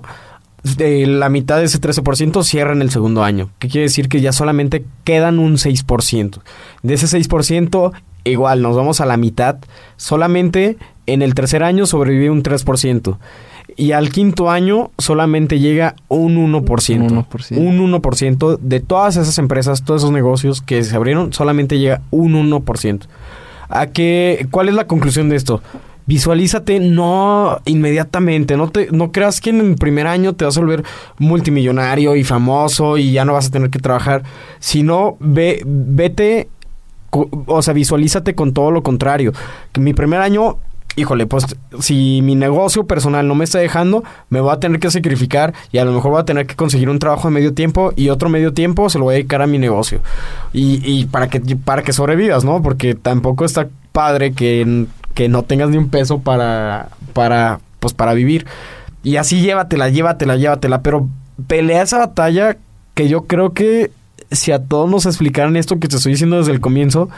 de la mitad de ese 13% cierra en el segundo año. ¿Qué quiere decir? Que ya solamente quedan un 6%. De ese 6%, igual, nos vamos a la mitad. Solamente en el tercer año sobrevive un 3%. Y al quinto año solamente llega un 1%. Un 1%. Un 1% de todas esas empresas, todos esos negocios que se abrieron, solamente llega un 1%. ¿A qué, ¿Cuál es la conclusión de esto? Visualízate no inmediatamente, no te no creas que en el primer año te vas a volver multimillonario y famoso y ya no vas a tener que trabajar, sino ve vete o sea, visualízate con todo lo contrario. Que mi primer año Híjole, pues si mi negocio personal no me está dejando, me voy a tener que sacrificar y a lo mejor voy a tener que conseguir un trabajo de medio tiempo y otro medio tiempo se lo voy a dedicar a mi negocio. Y, y para que para que sobrevivas, ¿no? Porque tampoco está padre que, que no tengas ni un peso para para pues para vivir. Y así llévatela, llévatela, llévatela, pero pelea esa batalla que yo creo que si a todos nos explicaran esto que te estoy diciendo desde el comienzo,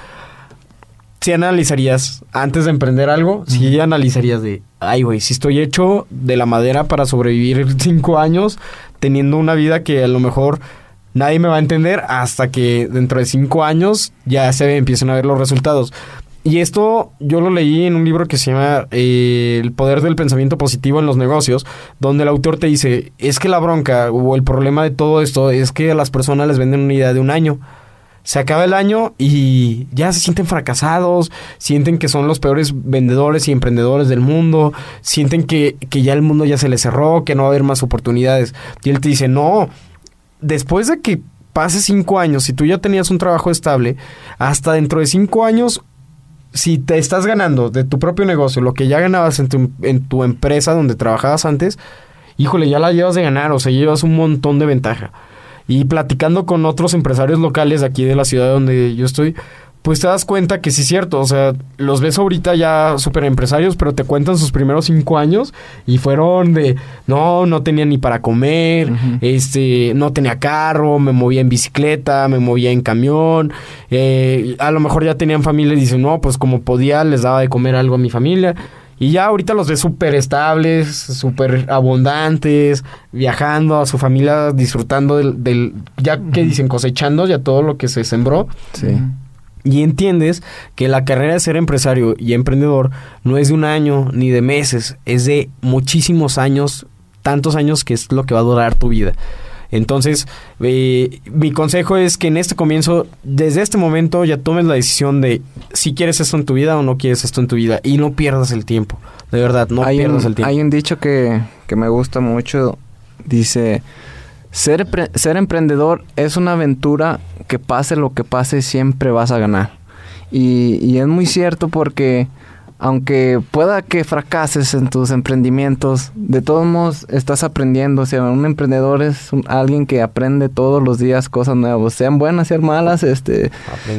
si analizarías antes de emprender algo, si analizarías de, ay, güey, si estoy hecho de la madera para sobrevivir <laughs> cinco años teniendo una vida que a lo mejor nadie me va a entender hasta que dentro de cinco años ya se empiecen a ver los resultados. Y esto yo lo leí en un libro que se llama eh, El poder del pensamiento positivo en los negocios, donde el autor te dice, es que la bronca o el problema de todo esto es que a las personas les venden una idea de un año. Se acaba el año y ya se sienten fracasados, sienten que son los peores vendedores y emprendedores del mundo, sienten que, que ya el mundo ya se les cerró, que no va a haber más oportunidades. Y él te dice, no, después de que pase cinco años, si tú ya tenías un trabajo estable, hasta dentro de cinco años, si te estás ganando de tu propio negocio lo que ya ganabas en tu, en tu empresa donde trabajabas antes, híjole, ya la llevas de ganar, o sea, llevas un montón de ventaja. Y platicando con otros empresarios locales de aquí de la ciudad donde yo estoy, pues te das cuenta que sí es cierto. O sea, los ves ahorita ya súper empresarios, pero te cuentan sus primeros cinco años y fueron de, no, no tenía ni para comer, este, no tenía carro, me movía en bicicleta, me movía en camión. eh, a lo mejor ya tenían familia y dicen, no, pues como podía, les daba de comer algo a mi familia. Y ya ahorita los ves súper estables, súper abundantes, viajando a su familia, disfrutando del, del ya que dicen cosechando ya todo lo que se sembró. Sí. Y entiendes que la carrera de ser empresario y emprendedor no es de un año ni de meses, es de muchísimos años, tantos años que es lo que va a durar tu vida. Entonces, eh, mi consejo es que en este comienzo, desde este momento, ya tomes la decisión de si quieres esto en tu vida o no quieres esto en tu vida y no pierdas el tiempo. De verdad, no hay, pierdas un, el tiempo. hay un dicho que, que me gusta mucho. Dice, ser, ser emprendedor es una aventura que pase lo que pase, siempre vas a ganar. Y, y es muy cierto porque aunque pueda que fracases en tus emprendimientos, de todos modos estás aprendiendo. O sea, un emprendedor es un- alguien que aprende todos los días cosas nuevas, sean buenas, sean malas, este,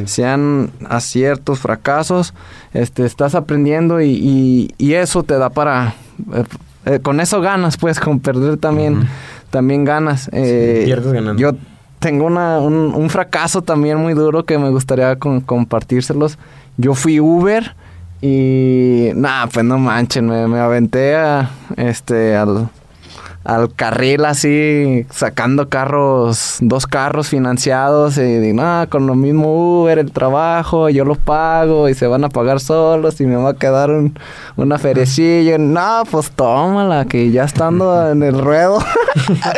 sean aciertos, fracasos, este, estás aprendiendo y, y- y eso te da para... eh, eh, con eso ganas, pues, con perder también, también ganas. Eh, pierdes ganando. Yo tengo una, un, un fracaso también muy duro que me gustaría con- compartírselos. Yo fui Uber y nada, pues no manchen, me, me aventé a, este, al, al carril así, sacando carros, dos carros financiados y, y nada, con lo mismo Uber, el trabajo, yo los pago y se van a pagar solos y me va a quedar un, una ferecilla. No, pues tómala, que ya estando <laughs> en el ruedo,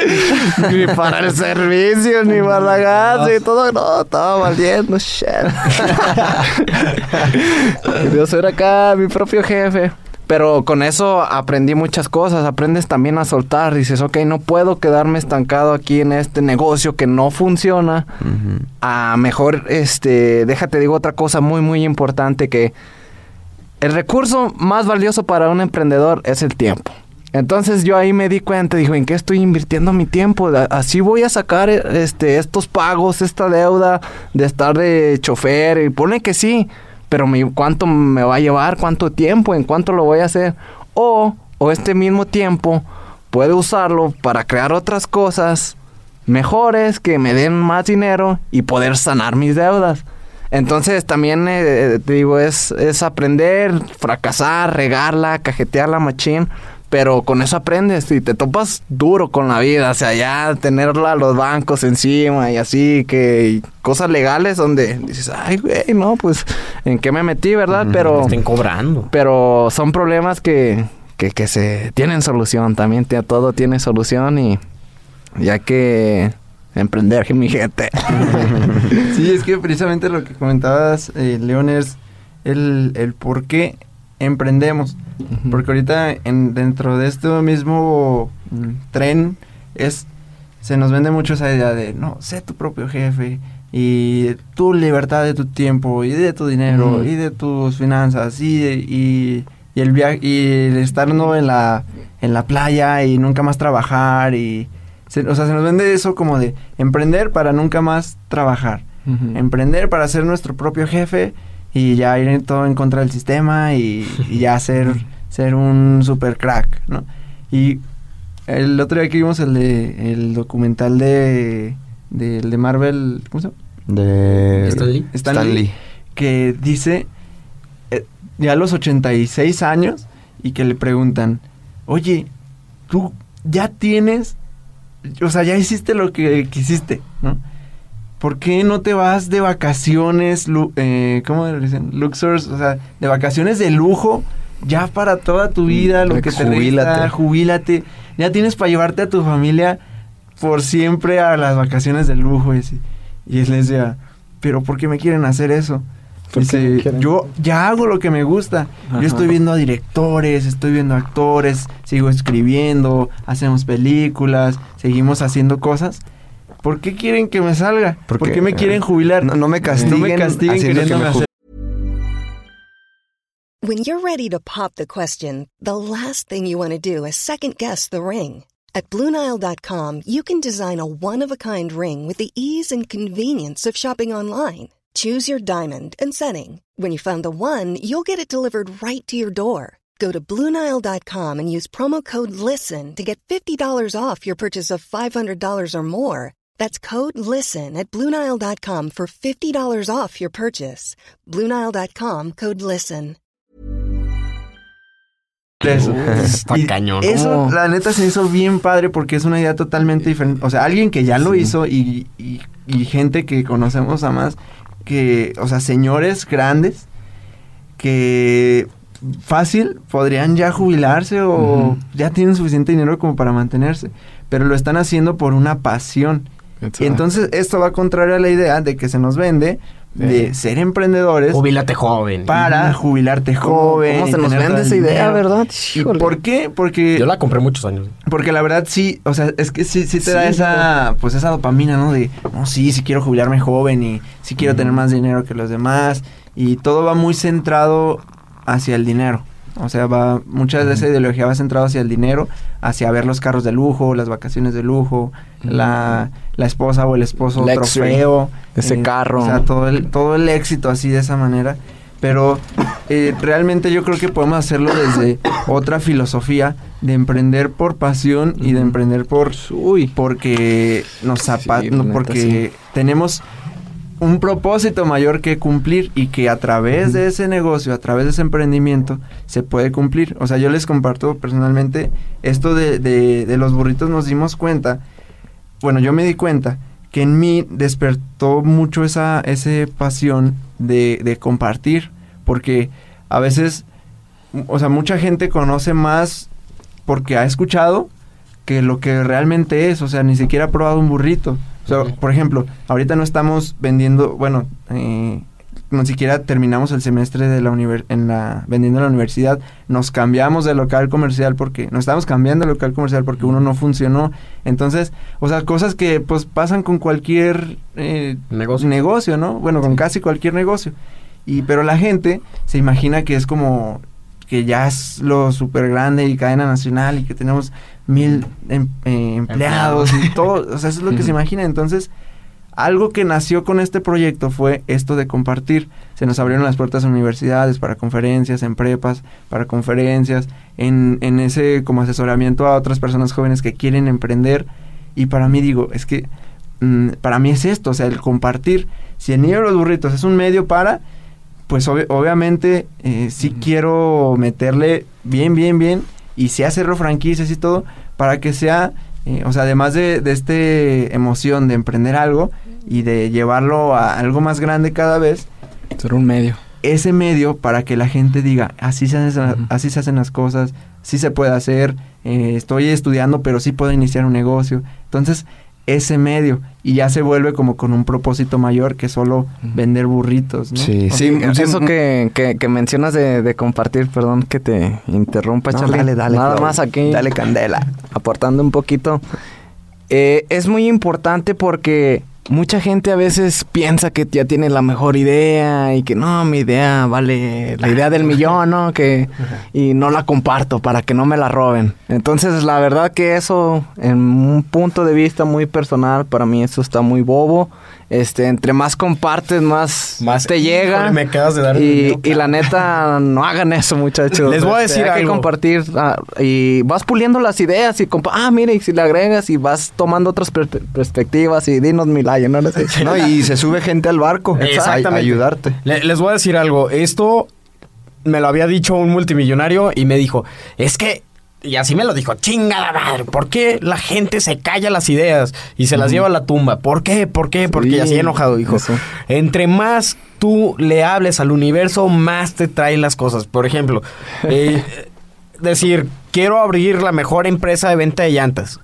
<laughs> ni para el servicio, ni para la gas y todo, no, estaba valiendo, shit. <laughs> Quería ser acá mi propio jefe. Pero con eso aprendí muchas cosas. Aprendes también a soltar. Dices, ok, no puedo quedarme estancado aquí en este negocio que no funciona. A mejor, este, déjate digo otra cosa muy, muy importante que el recurso más valioso para un emprendedor es el tiempo. Entonces yo ahí me di cuenta, dijo, ¿en qué estoy invirtiendo mi tiempo? Así voy a sacar este, estos pagos, esta deuda de estar de chofer. Y pone que sí, pero mi- ¿cuánto me va a llevar? ¿Cuánto tiempo? ¿En cuánto lo voy a hacer? O, o este mismo tiempo puedo usarlo para crear otras cosas mejores que me den más dinero y poder sanar mis deudas. Entonces también eh, te digo, es, es aprender, fracasar, regarla, cajetearla machín, pero con eso aprendes y te topas duro con la vida, o sea, ya tenerla los bancos encima y así, que cosas legales donde dices, ay, güey, no, pues, ¿en qué me metí, verdad? Pero, Estén cobrando. pero son problemas que, que, que se tienen solución, también todo tiene solución y ya que emprender, mi gente. <laughs> Sí, es que precisamente lo que comentabas, eh, León, es el, el por qué emprendemos. Porque ahorita en, dentro de este mismo mm, tren es se nos vende mucho esa idea de no, sé tu propio jefe y tu libertad de tu tiempo y de tu dinero y de tus finanzas y, y, y el viaje y el estar ¿no? en la en la playa y nunca más trabajar y se- o sea, se nos vende eso como de emprender para nunca más trabajar. Emprender para ser nuestro propio jefe y ya ir en todo en contra del sistema y, y ya ser, <laughs> ser un super crack, ¿no? Y el otro día que vimos el de el documental de de Marvel, ¿cómo se llama? De ¿Stan Lee? Stan Stan Lee. Lee. que dice eh, ya a los 86 años y que le preguntan, "Oye, tú ya tienes o sea, ya hiciste lo que quisiste, ¿no? ¿Por qué no te vas de vacaciones, eh, ¿cómo le dicen? Luxors, o sea, de vacaciones de lujo, ya para toda tu vida, lo que te Jubílate. resta, jubílate. Ya tienes para llevarte a tu familia por siempre a las vacaciones de lujo. Y, así. y él les decía, ¿pero por qué me quieren hacer eso? ¿Por qué me Dice, yo ya hago lo que me gusta. Ajá. Yo estoy viendo a directores, estoy viendo actores, sigo escribiendo, hacemos películas, seguimos haciendo cosas. ¿Por qué quieren que me salga? ¿Por Porque, qué me eh, quieren jubilar? No, no me castiguen, No me castiguen haciendo que queriéndome hacer When you're ready to pop the question, the last thing you want to do is second guess the ring. At Bluenile.com, you can design a one of a kind ring with the ease and convenience of shopping online. Choose your diamond and setting. When you find the one, you'll get it delivered right to your door. Go to Bluenile.com and use promo code LISTEN to get $50 off your purchase of $500 or more. That's code LISTEN at Bluenile.com for $50 off your purchase. Bluenile.com code LISTEN. eso. <laughs> Está Y cañón. Eso, No. la neta, se hizo bien padre porque es una idea totalmente diferente. O sea, alguien que ya lo hizo y, y- y gente que conocemos a más, que, o sea, señores grandes que fácil podrían ya jubilarse o ya tienen suficiente dinero como para mantenerse, pero lo están haciendo por una pasión. Y entonces esto va contrario a la idea de que se nos vende de ser emprendedores Jubílate joven. para jubilarte joven. ¿Cómo se nos vende esa idea, dinero. verdad? ¿Y por qué? Porque Yo la compré muchos años. porque la verdad sí, o sea, es que sí, sí te Sí, da esa, pues esa dopamina, ¿no? De, no, sí, sí quiero jubilarme joven y sí quiero tener más dinero que los demás. Y todo va muy centrado hacia el dinero. O sea, va, mucha de esa ideología va centrado hacia el dinero, hacia ver los carros de lujo, las vacaciones de lujo, la, la esposa o el esposo trofeo. Ese carro. O sea, todo el, todo el éxito así de esa manera. Pero eh, realmente yo creo que podemos hacerlo desde <coughs> otra filosofía de emprender por pasión y de emprender por Uy. porque nos apa- Sí, no, porque tenemos un propósito mayor que cumplir y que a través de ese negocio, a través de ese emprendimiento, se puede cumplir. O sea, yo les comparto personalmente esto de, de- de los burritos, nos dimos cuenta, bueno, yo me di cuenta que en mí despertó mucho esa ese pasión de, de compartir, porque a veces, o sea, mucha gente conoce más porque ha escuchado que lo que realmente es, o sea, ni siquiera ha probado un burrito. O sea, por ejemplo, ahorita no estamos vendiendo, bueno, eh, ni siquiera terminamos el semestre de la en la vendiendo en la universidad, nos cambiamos de local comercial porque nos estamos cambiando de local comercial porque uno no funcionó. Entonces, o sea, cosas que pues pasan con cualquier eh, Negocio. negocio, ¿no? Bueno, con casi cualquier negocio. Y pero la gente se imagina que es como que ya es lo súper grande y cadena nacional y que tenemos mil em- eh, empleados y todo, o sea, eso es lo que se <laughs> imagina. Entonces, algo que nació con este proyecto fue esto de compartir. Se nos abrieron las puertas en universidades para conferencias, en prepas, para conferencias, en, en ese como asesoramiento a otras personas jóvenes que quieren emprender. Y para mí digo, es que mm, para mí es esto, o sea, el compartir. Si el niño de los burritos es un medio para, pues obvi- obviamente eh, sí quiero meterle bien, bien, bien y sí hacerlo franquicias y todo para que sea, eh, o sea, además de, de este emoción de emprender algo y de llevarlo a algo más grande cada vez, Ser un medio. ese medio para que la gente diga, así se hacen, así se hacen las cosas, sí se puede hacer, eh, estoy estudiando, pero sí puedo iniciar un negocio. Entonces, ese medio, y ya se vuelve como con un propósito mayor que solo vender burritos, ¿no? Sí, O sí, sea, Eso que, que, que mencionas de, de compartir, perdón que te interrumpa, no, Charlie. dale, dale. Nada más aquí. Dale candela. aportando un poquito. Eh, es muy importante porque mucha gente a veces piensa que ya tiene la mejor idea y que no, mi idea vale la idea del millón, ¿no? Que, y no la comparto para que no me la roben. Entonces, la verdad que eso, en un punto de vista muy personal, para mí eso está muy bobo. Este, entre más compartes, más, Más- te llega. Híjole, me acabas de dar y, la neta, <laughs> no hagan eso, muchachos. Les voy a Este, decir hay que algo. compartir ah, y vas puliendo las ideas y compa ah, mire, y si le agregas y vas tomando otras per- perspectivas y dinos Milayo, ¿no? <laughs> No y se sube gente al barco a Exactamente. ayudarte. Le- les voy a decir algo. Esto me lo había dicho un multimillonario y me dijo, es que, y así me lo dijo, chingada madre, ¿por qué la gente se calla las ideas y se las lleva a la tumba? ¿Por qué? ¿Por qué? Porque Sí, así enojado dijo. eso. Entre más tú le hables al universo, más te traen las cosas. Por ejemplo, eh, <laughs> decir, quiero abrir la mejor empresa de venta de llantas.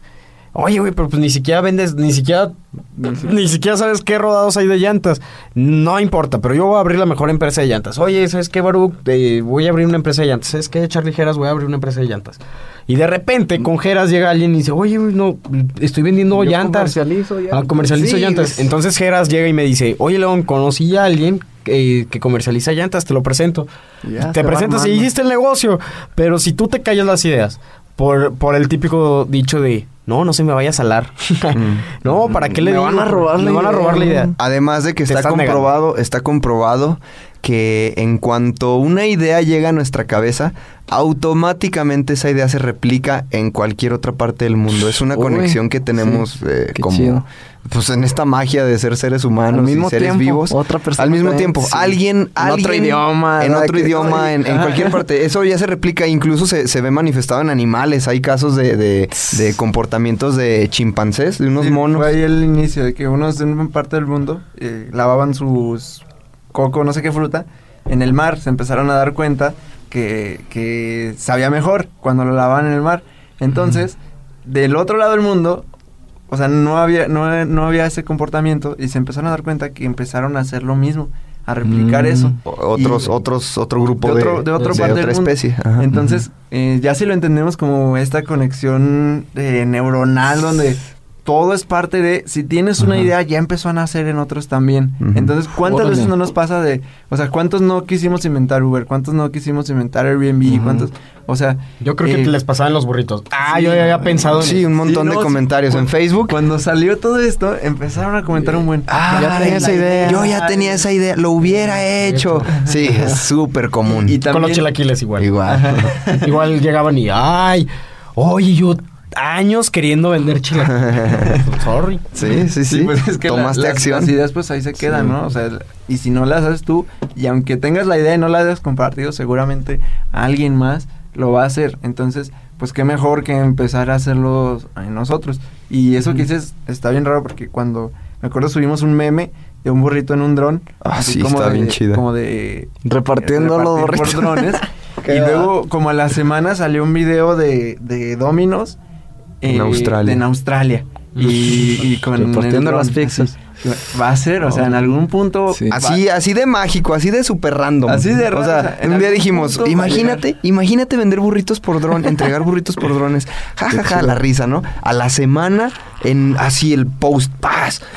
Oye, güey, pero pues ni siquiera vendes, ni siquiera, ni siquiera sabes qué rodados hay de llantas. No importa, pero yo voy a abrir la mejor empresa de llantas. Oye, ¿sabes qué, Baruch? Eh, voy a abrir una empresa de llantas. ¿Sabes qué, Charlie Geras? Voy a abrir una empresa de llantas. Y de repente con Geras llega alguien y dice, oye, güey, no, estoy vendiendo Yo llantas. comercializo llantas. Ah, comercializo Sí, llantas. es- Entonces Geras llega y me dice, oye, León, conocí a alguien que, que comercializa llantas, te lo presento. Ya, te presentas y hiciste el negocio. Pero si tú te callas las ideas por, por el típico dicho de, no, no se me vaya a salar. <laughs> no, ¿para qué le Me digo? van a robar Me la van a robar la idea. Además de que está negando. comprobado, está comprobado que en cuanto una idea llega a nuestra cabeza, automáticamente esa idea se replica en cualquier otra parte del mundo. Es una Uy, conexión que tenemos eh, como chido. pues en esta magia de ser seres humanos Al mismo y seres tiempo, vivos. otra persona Al mismo también, tiempo, sí. alguien, En alguien otro idioma, en otro Que- idioma, en, cualquier parte. Eso ya se replica, incluso se, se ve manifestado en animales. Hay casos de, de- de comportamientos de chimpancés, de unos Sí, monos. Fue ahí el inicio de que unos en una parte del mundo eh, lavaban sus coco, no sé qué fruta, en el mar. Se empezaron a dar cuenta que, que sabía mejor cuando lo lavaban en el mar. Entonces, del otro lado del mundo, o sea, no había, no, no había ese comportamiento y se empezaron a dar cuenta que empezaron a hacer lo mismo, a replicar Mm. eso. Otros, Y- otro grupo de, de otro, de otro de parte otra especie. Ajá. Entonces, eh, ya si lo entendemos como esta conexión eh, neuronal donde todo es parte de, si tienes una Ajá. idea, ya empezó a nacer en otros también. Entonces, ¿cuántas Órale. veces no nos pasa de, o sea, cuántos no quisimos inventar Uber, cuántos no quisimos inventar Airbnb, cuántos, o sea, Yo creo que eh, les pasaban los burritos. Ah, yo ya había pensado en Sí, un montón Sí, de no, comentarios en Facebook. cuando salió todo esto, empezaron a comentar un buen, Ah, Ya tenía esa idea. Yo ya tenía esa idea, lo hubiera hecho. Sí, es súper común. Y Con los chilaquiles igual. Igual. Igual llegaban y, ay, oye, yo años queriendo vender chilaquiles. <laughs> Sorry. Sí, sí, sí. pues es que la- Tomaste las, acción. las ideas pues ahí se quedan, ¿no? O sea, y si no las haces tú, y aunque tengas la idea y no la hayas compartido, seguramente alguien más lo va a hacer. Entonces, pues qué mejor que empezar a hacerlo en nosotros. Y eso que dices está bien raro porque cuando, me acuerdo, subimos un meme de un burrito en un dron. Ah, así sí, como está de- bien chido. Como de... Repartiendo de los drones. <laughs> y luego, como a la semana, salió un video de, de Dominos. En Australia. En Australia. Y, y con Repartiendo las pizzas. Va a ser, o sea, en algún punto... Sí. Así, así de mágico, así de super random. Así de raro, o sea, en un día dijimos, imagínate, imagínate vender burritos por dron, entregar burritos por drones. Ja, ja, ja, la risa, ¿no? A la semana, en así el post.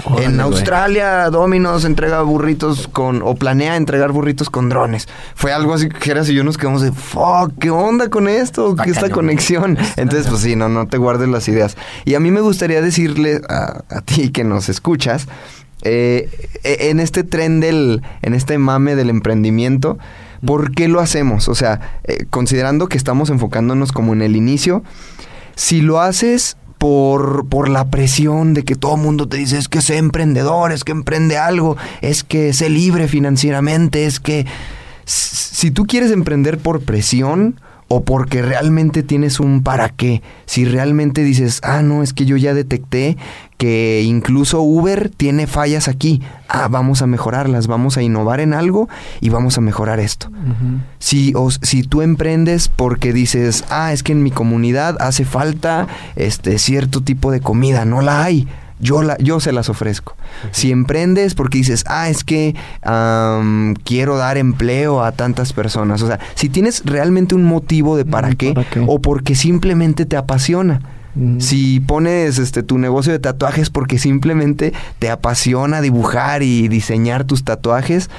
Órale, en. Australia, Domino's entrega burritos con, o planea entregar burritos con drones. Fue algo así que Geras y yo nos quedamos de, fuck, ¿qué onda con esto? ¿Qué esta conexión? Entonces, pues sí, no, no te guardes las ideas. Y a mí me gustaría decirle a, a ti que nos escuchas, eh, eh, en este tren del, en este mame del emprendimiento, ¿por qué lo hacemos? O sea, eh, considerando que estamos enfocándonos como en el inicio, si lo haces por, por la presión de que todo el mundo te dice es que sé emprendedor, es que emprende algo, es que sé libre financieramente, es que si tú quieres emprender por presión o porque realmente tienes un para qué, si realmente dices, ah, no, es que yo ya detecté que incluso Uber tiene fallas aquí, ah, vamos a mejorarlas, vamos a innovar en algo y vamos a mejorar esto. Si, o, si tú emprendes porque dices, ah, es que en mi comunidad hace falta este cierto tipo de comida, no la hay. Yo, la, yo se las ofrezco. Si emprendes porque dices, ah, es que quiero dar empleo a tantas personas. O sea, si tienes realmente un motivo de para Mm, qué, ¿para qué? o porque simplemente te apasiona. Si pones este tu negocio de tatuajes porque simplemente te apasiona dibujar y diseñar tus tatuajes,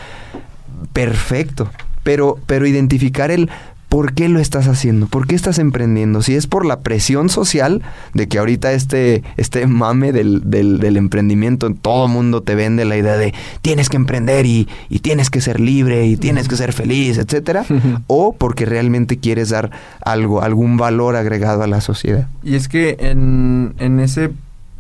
perfecto. Pero, pero identificar el por qué lo estás haciendo, por qué estás emprendiendo. Si es por la presión social de que ahorita este, este mame del, del, del emprendimiento, todo mundo te vende la idea de tienes que emprender y, y tienes que ser libre y tienes que ser feliz, etcétera, o porque realmente quieres dar algo, algún valor agregado a la sociedad. Y es que en, en ese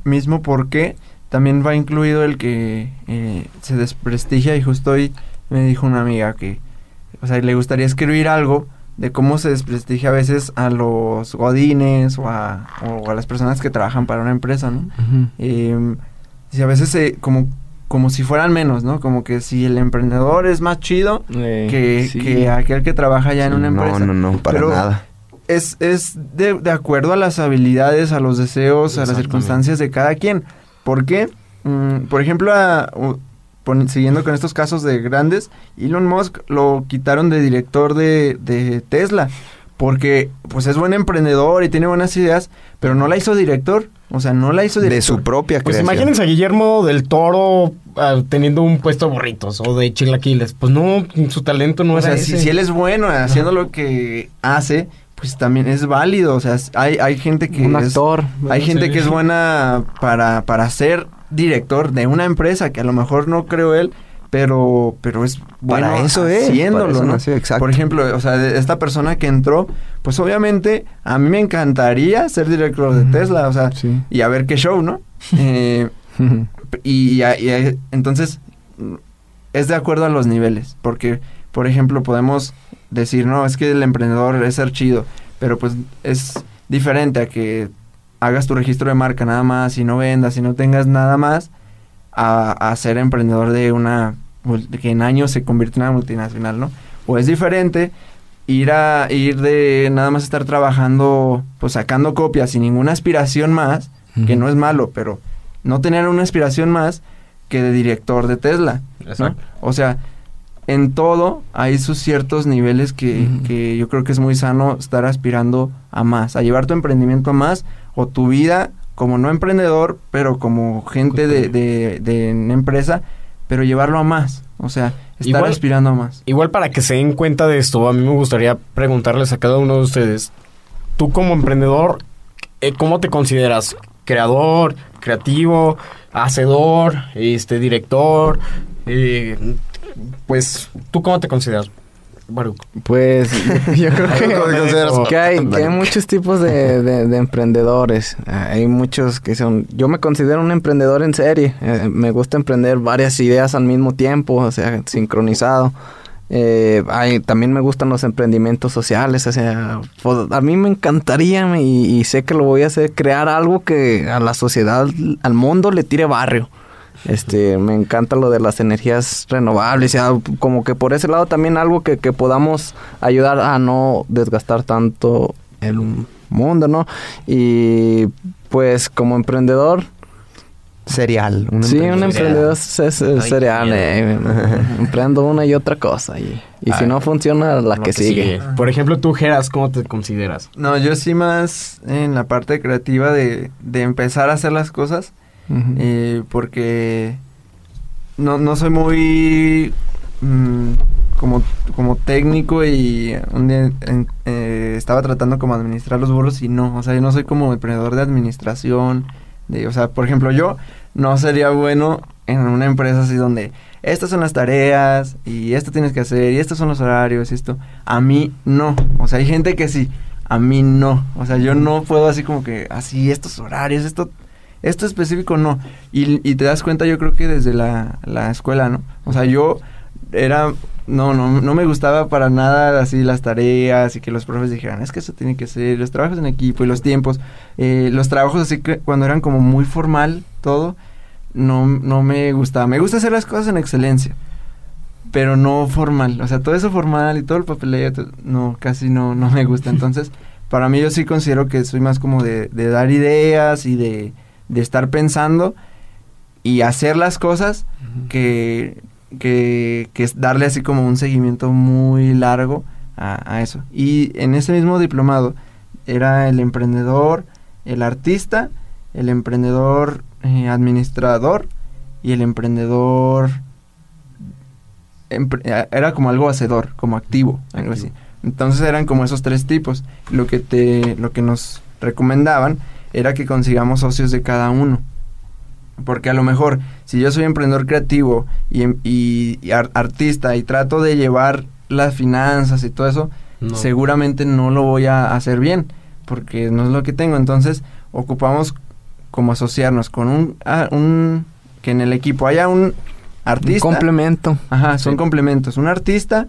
mismo porqué también va incluido el que eh, se desprestigia y justo hoy me dijo una amiga que, o sea, le gustaría escribir algo de cómo se desprestigia a veces a los godines o a, o a las personas que trabajan para una empresa, ¿no? Ujú. Eh, si a veces se, como, como si fueran menos, ¿no? Como que si el emprendedor es más chido Eh, que, sí. que aquel que trabaja ya en una no, empresa. no, no, para Pero nada. es, es de, de acuerdo a las habilidades, a los deseos, a las circunstancias de cada quien. ¿Por qué? Mm, por ejemplo, a- siguiendo con estos casos de grandes, Elon Musk lo quitaron de director de, de Tesla. Porque pues es buen emprendedor y tiene buenas ideas, pero no la hizo director. O sea, no la hizo director. De su propia Pues creación. imagínense a Guillermo del Toro ah, teniendo un puesto de burritos o de chilaquiles. Pues no, su talento no o era sea, si, ese. si él es bueno haciendo lo que hace, pues también es válido. O sea, hay, hay gente que Un es- actor. Hay Sí. gente que es buena para, para ser director de una empresa, que a lo mejor no creo él, pero, pero es bueno Para eso es, haciéndolo, para eso ¿no? nació, exacto. Por ejemplo, o sea, de esta persona que entró, pues obviamente a mí me encantaría ser director de Tesla, o sea, Sí. y a ver qué show, ¿no? Eh, <laughs> y, y- y- entonces mm, es de acuerdo a los niveles, porque por ejemplo podemos decir, no, es que el emprendedor es ser chido, pero pues es diferente a que hagas tu registro de marca nada más y no vendas y no tengas nada más a, a ser emprendedor de una mul- que en años se convierte en una multinacional, ¿no? O es diferente ir a ir de nada más estar trabajando, pues sacando copias sin ninguna aspiración más que no es malo, pero no tener una aspiración más que de director de Tesla. O sea, en todo hay sus ciertos niveles que, que yo creo que es muy sano estar aspirando a más, a llevar tu emprendimiento a más o tu vida como no emprendedor, pero como gente de, de, de una empresa, pero llevarlo a más. O sea, estar Igual- aspirando a más. Igual para que se den cuenta de esto, a mí me gustaría preguntarles a cada uno de ustedes, tú como emprendedor, eh, ¿cómo te consideras? ¿Creador, creativo, hacedor, este, director? Eh, pues, ¿tú cómo te consideras? Baruch? Pues <laughs> yo creo que, hay, que hay muchos tipos de, de- de emprendedores. Hay muchos que son... Yo me considero un emprendedor en serie. Eh, me gusta emprender varias ideas al mismo tiempo, o sea, sincronizado. Eh, hay- también me gustan los emprendimientos sociales, o sea, pues, a mí me encantaría y sé que lo voy a hacer, crear algo que a la sociedad, al mundo le tire barrio. Este, me encanta lo de las energías renovables, ya como que por ese lado también algo que, que podamos ayudar a no desgastar tanto el mundo, ¿no? Y pues como emprendedor, Cereal. un sí, un emprendedor. es, cereal, eh, <laughs> emprendo una y otra cosa y, y si Ah, no funciona la que, sigue. Por ejemplo, tú, Geras, ¿cómo te consideras? No, yo sí más en la parte creativa de, de empezar a hacer las cosas, Eh, porque no, no soy muy mm, como, como técnico y un día eh, estaba tratando como administrar los burros y no, o sea, yo no soy como emprendedor de administración, de, o sea, por ejemplo, yo no sería bueno en una empresa así donde estas son las tareas y esto tienes que hacer y estos son los horarios y esto. A mí no, o sea, hay gente que sí, a mí no, o sea, yo no puedo así como que así estos horarios, esto esto específico no. Y, y te das cuenta yo creo que desde la, la escuela, ¿no? O sea, yo era, no, no, no me gustaba para nada así las tareas y que los profes dijeran, es que eso tiene que ser, los trabajos en equipo y los tiempos, eh, los trabajos así que cuando eran como muy formal todo, no, no me gustaba. Me gusta hacer las cosas en excelencia, pero no formal. O sea, todo eso formal y todo el papeleo, no, casi no, no me gusta. <laughs> Entonces, para mí yo sí considero que soy más como de, de dar ideas y de, de estar pensando y hacer las cosas que, que, que es darle así como un seguimiento muy largo a, a eso. Y en ese mismo diplomado era el emprendedor, el artista, el emprendedor eh, administrador y el emprendedor empre- eh, era como algo hacedor, como activo, algo así. Entonces eran como esos tres tipos. Lo que te, lo que nos recomendaban era que consigamos socios de cada uno. Porque a lo mejor, si yo soy emprendedor creativo y, em- y- y ar- artista y trato de llevar las finanzas y todo eso, No. seguramente no lo voy a hacer bien, porque no es lo que tengo. Entonces, ocupamos como asociarnos con un, ah, un que en el equipo haya un Un artista. complemento. Ajá, son Sí. complementos. Un artista,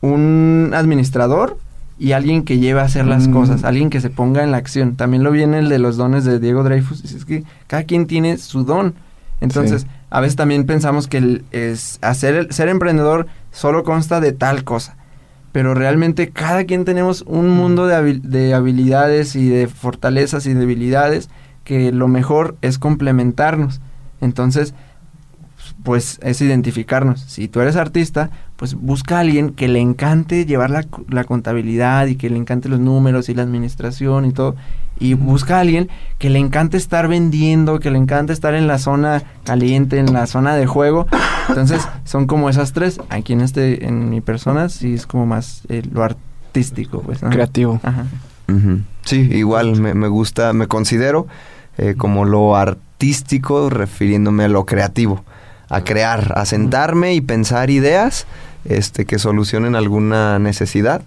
un administrador y alguien que lleve a hacer las Mm. cosas, alguien que se ponga en la acción. También lo viene el de los dones de Diego Dreyfus. Es que cada quien tiene su don. Entonces, Sí. a veces también pensamos que el, es hacer el- ser emprendedor solo consta de tal cosa. Pero realmente cada quien tenemos un mundo de, habil- de habilidades y de fortalezas y debilidades que lo mejor es complementarnos. Entonces, pues es identificarnos. Si tú eres artista, pues busca a alguien que le encante llevar la, la contabilidad y que le encante los números y la administración y todo. Y busca a alguien que le encante estar vendiendo, que le encante estar en la zona caliente, en la zona de juego. Entonces, son como esas tres. Aquí en este, en mi persona, sí es como más eh, lo artístico, pues. ¿no? Creativo. Ajá. Sí, igual me, me gusta, me considero eh, como lo artístico refiriéndome a lo creativo, a crear, a sentarme y pensar ideas este, que solucionen alguna necesidad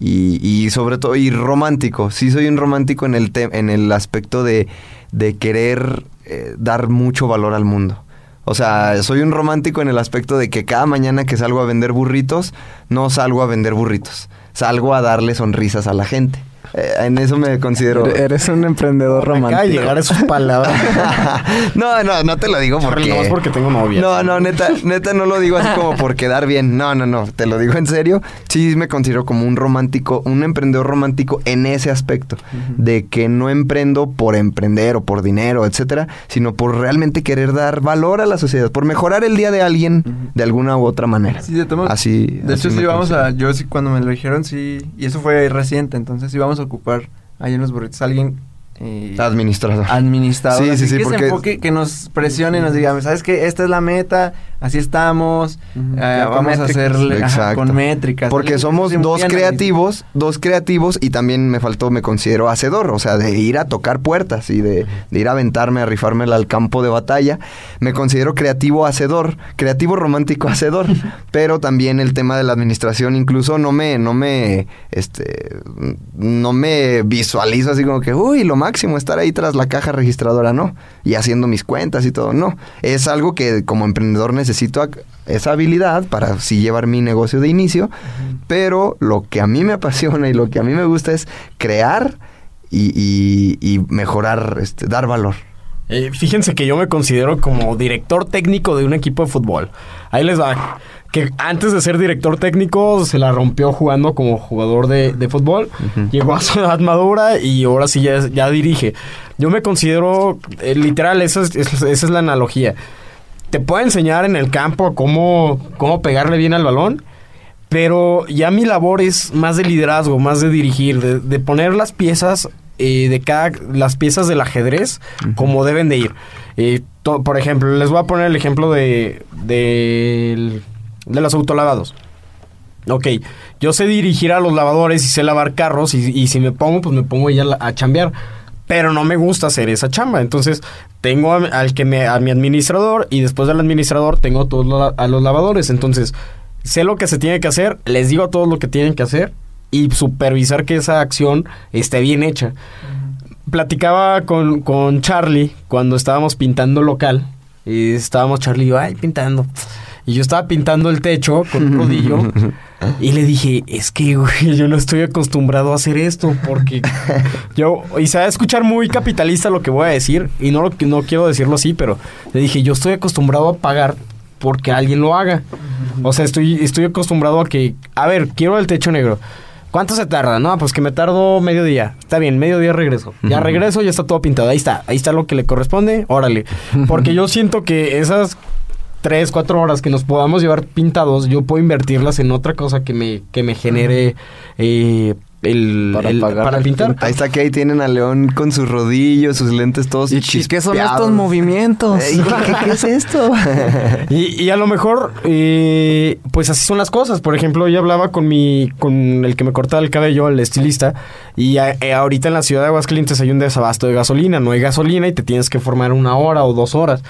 y, y sobre todo, y romántico, sí soy un romántico en el, te- en el aspecto de, de querer eh, dar mucho valor al mundo. O sea, soy un romántico en el aspecto de que cada mañana que salgo a vender burritos, no salgo a vender burritos, salgo a darle sonrisas a la gente. Eh, en eso me considero. Eres un emprendedor Acaba de romántico. llegar a sus palabras. <laughs> no, no, no te lo digo porque. nomás porque tengo novia. No, no, neta, neta no lo digo así como por quedar bien. No, no, no, te lo digo en serio. Sí me considero como un romántico, un emprendedor romántico en ese aspecto. De que no emprendo por emprender o por dinero, etcétera, sino por realmente querer dar valor a la sociedad, por mejorar el día de alguien de alguna u otra manera. Sí, de tomo- Así. De así hecho, sí vamos considero. a. Yo sí, cuando me lo dijeron, sí. Y eso fue reciente, entonces sí vamos a ocupar ahí en los burritos alguien. eh, Administrador. administrador. Sí, sí, sí, que porque- se enfoque, que nos presione y nos diga, ¿sabes qué? Esta es la meta, así estamos, eh, vamos a hacerle ajá, con métricas. Porque somos dos creativos, dos creativos y también me faltó, me considero hacedor, o sea, de ir a tocar puertas y de, de ir a aventarme, a rifármela al campo de batalla. Me considero creativo hacedor, creativo romántico <laughs> hacedor, pero también el tema de la administración incluso no me, no me, este, no me visualizo así como que, uy, lo máximo, estar ahí tras la caja registradora, no, y haciendo mis cuentas y todo, no. Es algo que como emprendedor necesito ac- esa habilidad para sí llevar mi negocio de inicio, pero lo que a mí me apasiona y lo que a mí me gusta es crear y, y- y mejorar, este, dar valor. Eh, fíjense que yo me considero como director técnico de un equipo de fútbol. Ahí les va. Que antes de ser director técnico se la rompió jugando como jugador de, de fútbol. Llegó a su edad madura y ahora sí ya, ya dirige. Yo me considero, eh, literal, esa es, esa es la analogía. Te puedo enseñar en el campo cómo, cómo pegarle bien al balón. Pero ya mi labor es más de liderazgo, más de dirigir, de, de poner las piezas eh, de cada las piezas del ajedrez como deben de ir. Eh, to- por ejemplo, les voy a poner el ejemplo de de, de los autolavados. Ok, yo sé dirigir a los lavadores y sé lavar carros y, y si me pongo, pues me pongo ya a, a chambear. Pero no me gusta hacer esa chamba. Entonces, tengo a- al que me, a mi administrador y después del administrador tengo todos lo- a los lavadores. Entonces, sé lo que se tiene que hacer, les digo a todos lo que tienen que hacer y supervisar que esa acción esté bien hecha. Platicaba con, con Charlie cuando estábamos pintando local. Y estábamos Charlie y yo, ay, pintando. Y yo estaba pintando el techo con un <laughs> rodillo. Y le dije, es que, güey, yo no estoy acostumbrado a hacer esto. Porque yo, y se va a escuchar muy capitalista lo que voy a decir. Y no, lo que- no quiero decirlo así, pero le dije, yo estoy acostumbrado a pagar porque alguien lo haga. O sea, estoy, estoy acostumbrado a que, a ver, quiero el techo negro. ¿Cuánto se tarda? No, pues que me tardo medio día. Está bien, medio día regreso. Ya regreso, ya está todo pintado. Ahí está, ahí está lo que le corresponde. Órale. Porque yo siento que esas tres, cuatro horas que nos podamos llevar pintados, yo puedo invertirlas en otra cosa que me, que me genere eh, el, Para el- pagar para el pintar. Ahí está que ahí tienen a León con sus rodillos, sus lentes todos ¿Y ¿Qué son estos movimientos? ¿qué, qué es esto? <laughs> Y, y a lo mejor, eh, pues así son las cosas. Por ejemplo, yo hablaba con mi, con el que me cortaba el cabello, el estilista, y a- eh, ahorita en la ciudad de Aguascalientes hay un desabasto de gasolina. No hay gasolina y te tienes que formar una hora o dos horas.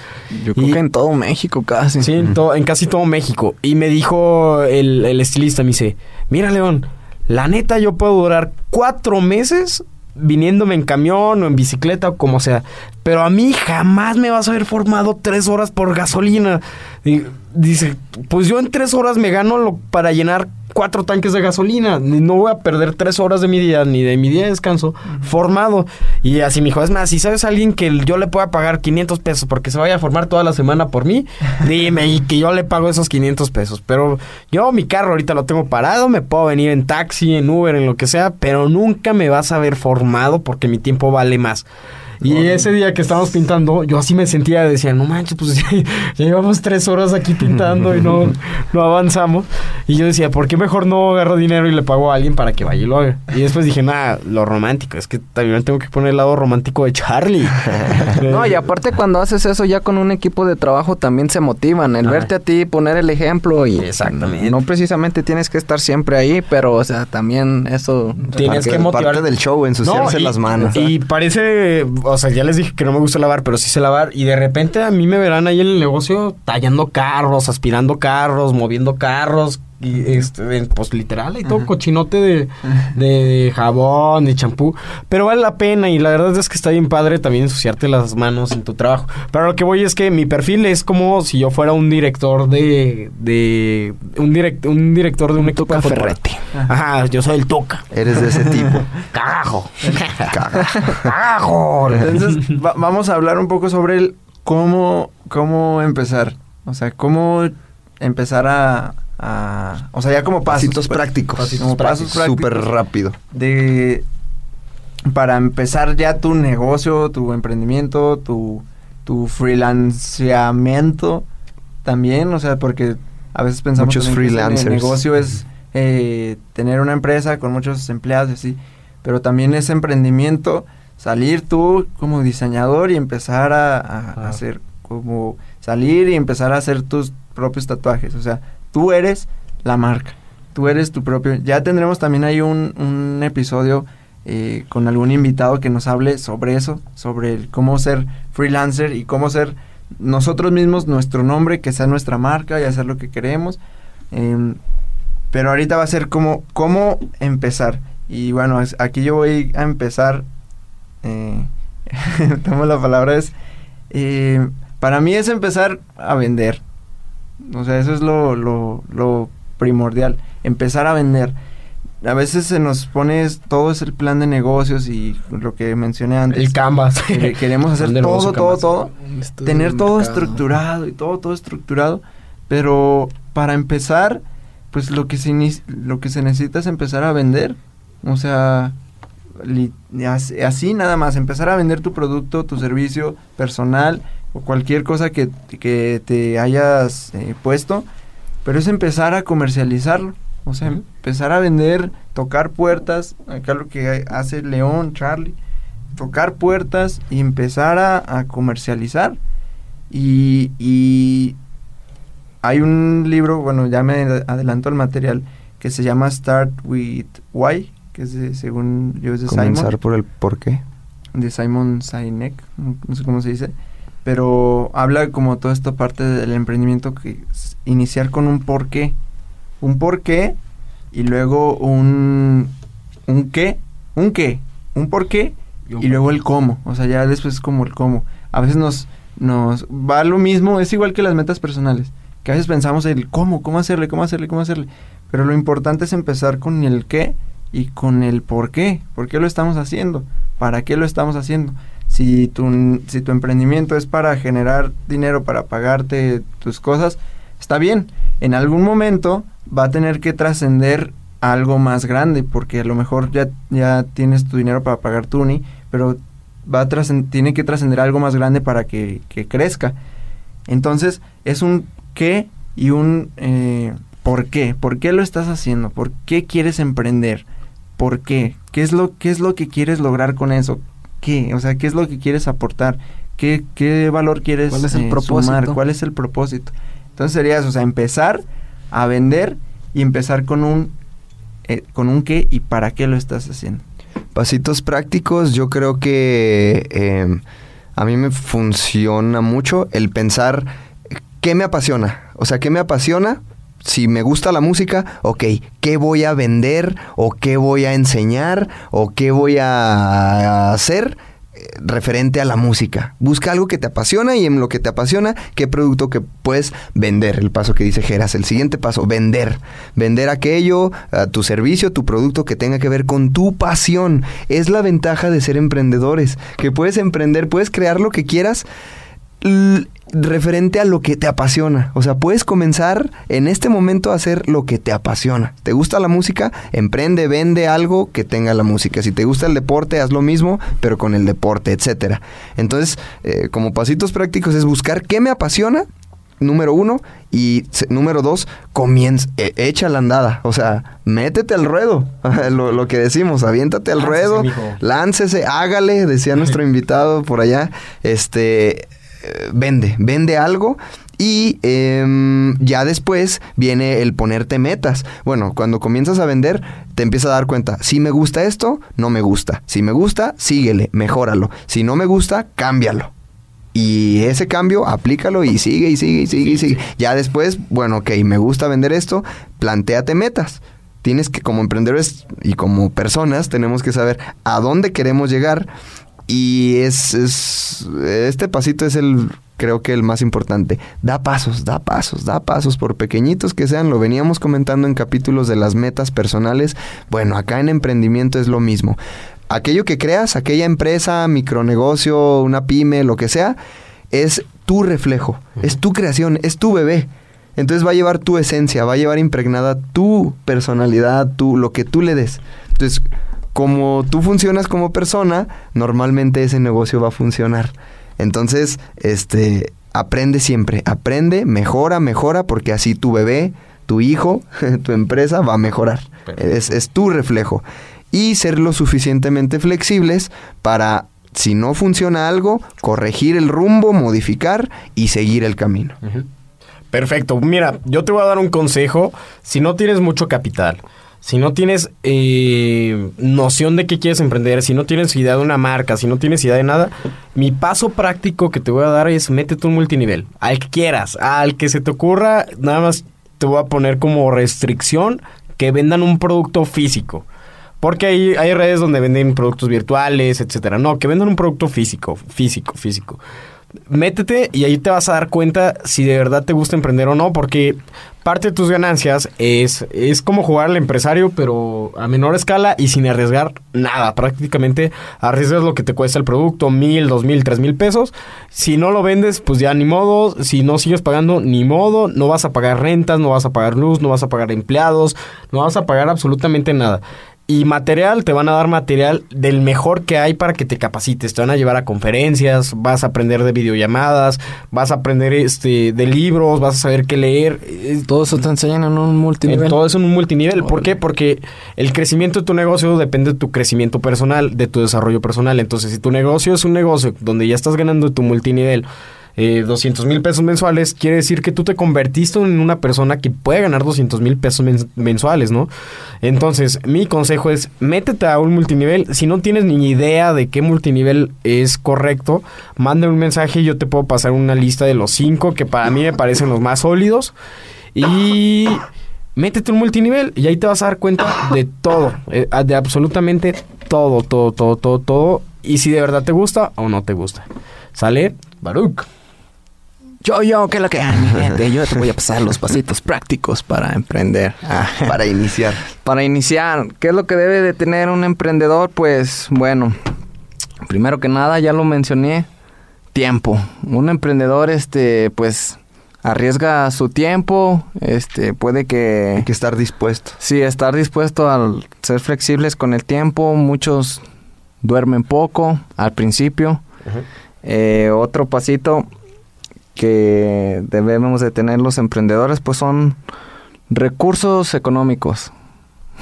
Yo Y- creo que en todo México casi. Sí, en, to- en casi todo México. Y me dijo el, el estilista, me dice, mira León, la neta yo puedo durar cuatro meses viniéndome en camión o en bicicleta o como sea. Pero a mí jamás me vas a haber formado tres horas por gasolina. Y dice, pues yo en tres horas me gano lo, para llenar cuatro tanques de gasolina. No voy a perder tres horas de mi día ni de mi día de descanso formado. Y así me dijo, es más, si sabes a alguien que yo le pueda pagar 500 pesos porque se vaya a formar toda la semana por mí, <laughs> dime y que yo le pago esos 500 pesos. Pero yo mi carro ahorita lo tengo parado, me puedo venir en taxi, en Uber, en lo que sea, pero nunca me vas a ver formado porque mi tiempo vale más. Y ese día que estábamos pintando, yo así me sentía, decía, no manches, pues ya, <laughs> ya llevamos tres horas aquí pintando y no, <laughs> no avanzamos. Y yo decía, ¿por qué mejor no agarro dinero y le pago a alguien para que vaya y lo haga? Y después dije, nada, lo romántico, es que también tengo que poner el lado romántico de Charlie. <laughs> No, y aparte cuando haces eso ya con un equipo de trabajo también se motivan. El verte a ti, poner el ejemplo y... Exactamente. No precisamente tienes que estar siempre ahí, pero o sea, también eso... Tienes Parte- que motivar. Parte del show, ensuciarse No, y- las manos. Y parece, o sea, ya les dije que no me gusta lavar, pero sí sé lavar. Y de repente a mí me verán ahí en el negocio tallando carros, aspirando carros, moviendo carros, y este, pues literal, hay todo cochinote de, de jabón, de champú. Pero vale la pena y la verdad es que está bien padre también ensuciarte las manos en tu trabajo. Pero lo que voy es que mi perfil es como si yo fuera un director de. de un, direct, un director de un, equipo de fútbol. Ajá, yo soy el Tuca. Eres de ese tipo. <laughs> <laughs> Cagajo. Cagajo. Entonces, va- vamos a hablar un poco sobre el cómo, cómo empezar. O sea, cómo empezar a, a- o sea, ya como pasos. Pasitos prácticos. como pasos prácticos. Súper rápido. de para empezar ya tu negocio, tu emprendimiento, tu, tu freelanciamiento también, o sea, porque a veces pensamos Muchos que el negocio es eh, tener una empresa con muchos empleados y así, pero también es emprendimiento salir tú como diseñador y empezar a, a Ah. hacer como salir y empezar a hacer tus propios tatuajes, o sea, tú eres la marca, tú eres tu propio, ya tendremos también ahí un, un episodio eh, con algún invitado que nos hable sobre eso, sobre cómo ser freelancer y cómo ser nosotros mismos nuestro nombre, que sea nuestra marca y hacer lo que queremos. Em, pero ahorita va a ser como cómo empezar. Y bueno, aquí yo voy a empezar. Eh, <laughs> tomo la palabra es. eh, para mí es empezar a vender. O sea, eso es lo, lo, lo primordial. Empezar a vender. A veces se nos pone es- todo es el plan de negocios y lo que mencioné antes. El Canvas. Que- Queremos hacer <laughs> todo, todo, todo. Tener todo mercado. estructurado y todo, todo estructurado. Pero para empezar, pues lo que se, lo que se necesita es empezar a vender. O sea, así nada más, empezar a vender tu producto, tu servicio personal o cualquier cosa que, que te hayas eh, puesto. Pero es empezar a comercializarlo. O sea, empezar a vender, tocar puertas. Acá lo que hace León, Charlie. Tocar puertas y empezar a, a comercializar. Y, y hay un libro, bueno, ya me adelanto el material, que se llama Start with Why, que es de, según yo es de Comenzar Simon, por el por qué. de Simon Sinek, no sé cómo se dice, pero habla como toda esta parte del emprendimiento que es iniciar con un por qué, un por qué y luego un un qué, un qué, un por qué y luego el cómo, o sea, ya después es como el cómo. A veces nos nos va lo mismo, es igual que las metas personales, que a veces pensamos el cómo, cómo hacerle, cómo hacerle, cómo hacerle, pero lo importante es empezar con el qué y con el por qué, por qué lo estamos haciendo, para qué lo estamos haciendo. Si tu, si tu emprendimiento es para generar dinero, para pagarte tus cosas, está bien. En algún momento va a tener que trascender algo más grande, porque a lo mejor ya, ya tienes tu dinero para pagar tu uni, pero va a tiene que trascender algo más grande para que, que crezca. Entonces, es un qué y un eh, por qué. ¿Por qué lo estás haciendo? ¿Por qué quieres emprender? ¿Por qué? ¿Qué es lo, qué es lo que quieres lograr con eso? ¿Qué? O sea, ¿qué es lo que quieres aportar? ¿Qué, qué valor quieres ¿Cuál es el eh, propósito? sumar? ¿Cuál es el propósito? Entonces sería eso, o sea, empezar a vender y empezar con un, eh, con un qué y para qué lo estás haciendo. Pasitos prácticos, yo creo que eh, a mí me funciona mucho el pensar qué me apasiona. O sea, qué me apasiona. Si me gusta la música, ok, ¿qué voy a vender? ¿O qué voy a enseñar? ¿O qué voy a hacer? eh, referente a la música. Busca algo que te apasiona y en lo que te apasiona, qué producto que puedes vender. El paso que dice Geras. El siguiente paso, vender. Vender aquello, tu servicio, tu producto que tenga que ver con tu pasión. Es la ventaja de ser emprendedores. Que puedes emprender, puedes crear lo que quieras referente a lo que te apasiona. O sea, puedes comenzar en este momento a hacer lo que te apasiona. ¿Te gusta la música? Emprende, vende algo que tenga la música. Si te gusta el deporte, haz lo mismo, pero con el deporte, etcétera. Entonces, eh, como pasitos prácticos es buscar qué me apasiona. Número uno. Y número dos, comienza, e- echa la andada. O sea, métete al ruedo. <laughs> lo, lo que decimos, aviéntate al Láncese, ruedo. mijo. Láncese, hágale, decía nuestro <laughs> invitado por allá. Este, vende, vende algo. Y em, ya después viene el ponerte metas. Bueno, cuando comienzas a vender, te empiezas a dar cuenta, si me gusta esto, no me gusta. Si me gusta, síguele, mejóralo. Si no me gusta, cámbialo. Y ese cambio, aplícalo y sigue y sigue y sigue y sigue. Ya después, bueno, ok, me gusta vender esto, planteate metas. Tienes que, como emprendedores y como personas, tenemos que saber a dónde queremos llegar. Y es, es este pasito es el creo que el más importante. Da pasos, da pasos, da pasos, por pequeñitos que sean. Lo veníamos comentando en capítulos de las metas personales. Bueno, acá en emprendimiento es lo mismo. Aquello que creas, aquella empresa, micronegocio, una pyme, lo que sea, es tu reflejo, es tu creación, es tu bebé. Entonces va a llevar tu esencia, va a llevar impregnada tu personalidad, tu, lo que tú le des. Entonces, como tú funcionas como persona, normalmente ese negocio va a funcionar. Entonces, este, aprende siempre, aprende, mejora, mejora, porque así tu bebé, tu hijo, <laughs> tu empresa va a mejorar. Es, es, tu reflejo. Y ser lo suficientemente flexibles para, si no funciona algo, corregir el rumbo, modificar y seguir el camino. Perfecto. Mira, yo te voy a dar un consejo. Si no tienes mucho capital, si no tienes eh, noción de qué quieres emprender, si no tienes idea de una marca, si no tienes idea de nada, mi paso práctico que te voy a dar es métete un multinivel, al que quieras, al que se te ocurra, nada más te voy a poner como restricción que vendan un producto físico. Porque hay, hay redes donde venden productos virtuales, etcétera. No, que vendan un producto físico, físico, físico métete y ahí te vas a dar cuenta si de verdad te gusta emprender o no, porque parte de tus ganancias es, es como jugar al empresario, pero a menor escala y sin arriesgar nada. Prácticamente arriesgas lo que te cuesta el producto, mil, dos mil, tres mil pesos. Si no lo vendes, pues ya ni modo. Si no sigues pagando, ni modo. No vas a pagar rentas, no vas a pagar luz, no vas a pagar empleados, no vas a pagar absolutamente nada. Y material, te van a dar material del mejor que hay para que te capacites. Te van a llevar a conferencias, vas a aprender de videollamadas, vas a aprender este de libros, vas a saber qué leer. Todo eso te enseñan en un multinivel. Todo eso en un multinivel. ¿Por qué? Porque el crecimiento de tu negocio depende de tu crecimiento personal, de tu desarrollo personal. Entonces, si tu negocio es un negocio donde ya estás ganando tu multinivel, eh, 200 mil pesos mensuales, quiere decir que tú te convertiste en una persona que puede ganar 200 mil pesos mensuales, ¿no? Entonces, mi consejo es, métete a un multinivel. Si no tienes ni idea de qué multinivel es correcto, mándame un mensaje y yo te puedo pasar una lista de los cinco que para mí me parecen los más sólidos. Y métete un multinivel y ahí te vas a dar cuenta de todo, eh, de absolutamente todo, todo, todo, todo, todo. Y si de verdad te gusta o no te gusta. ¿Sale? Baruch. Yo, yo, ¿qué es lo que hay, <laughs> gente? Yo te voy a pasar los pasitos prácticos para emprender. para iniciar. Para iniciar, ¿qué es lo que debe de tener un emprendedor? Pues, bueno, primero que nada, ya lo mencioné, tiempo. Un emprendedor, este, pues, arriesga su tiempo, este, puede que... Hay que estar dispuesto. Sí, estar dispuesto a ser flexibles con el tiempo. Muchos duermen poco al principio. Eh, otro pasito, que debemos de tener los emprendedores, pues son recursos económicos.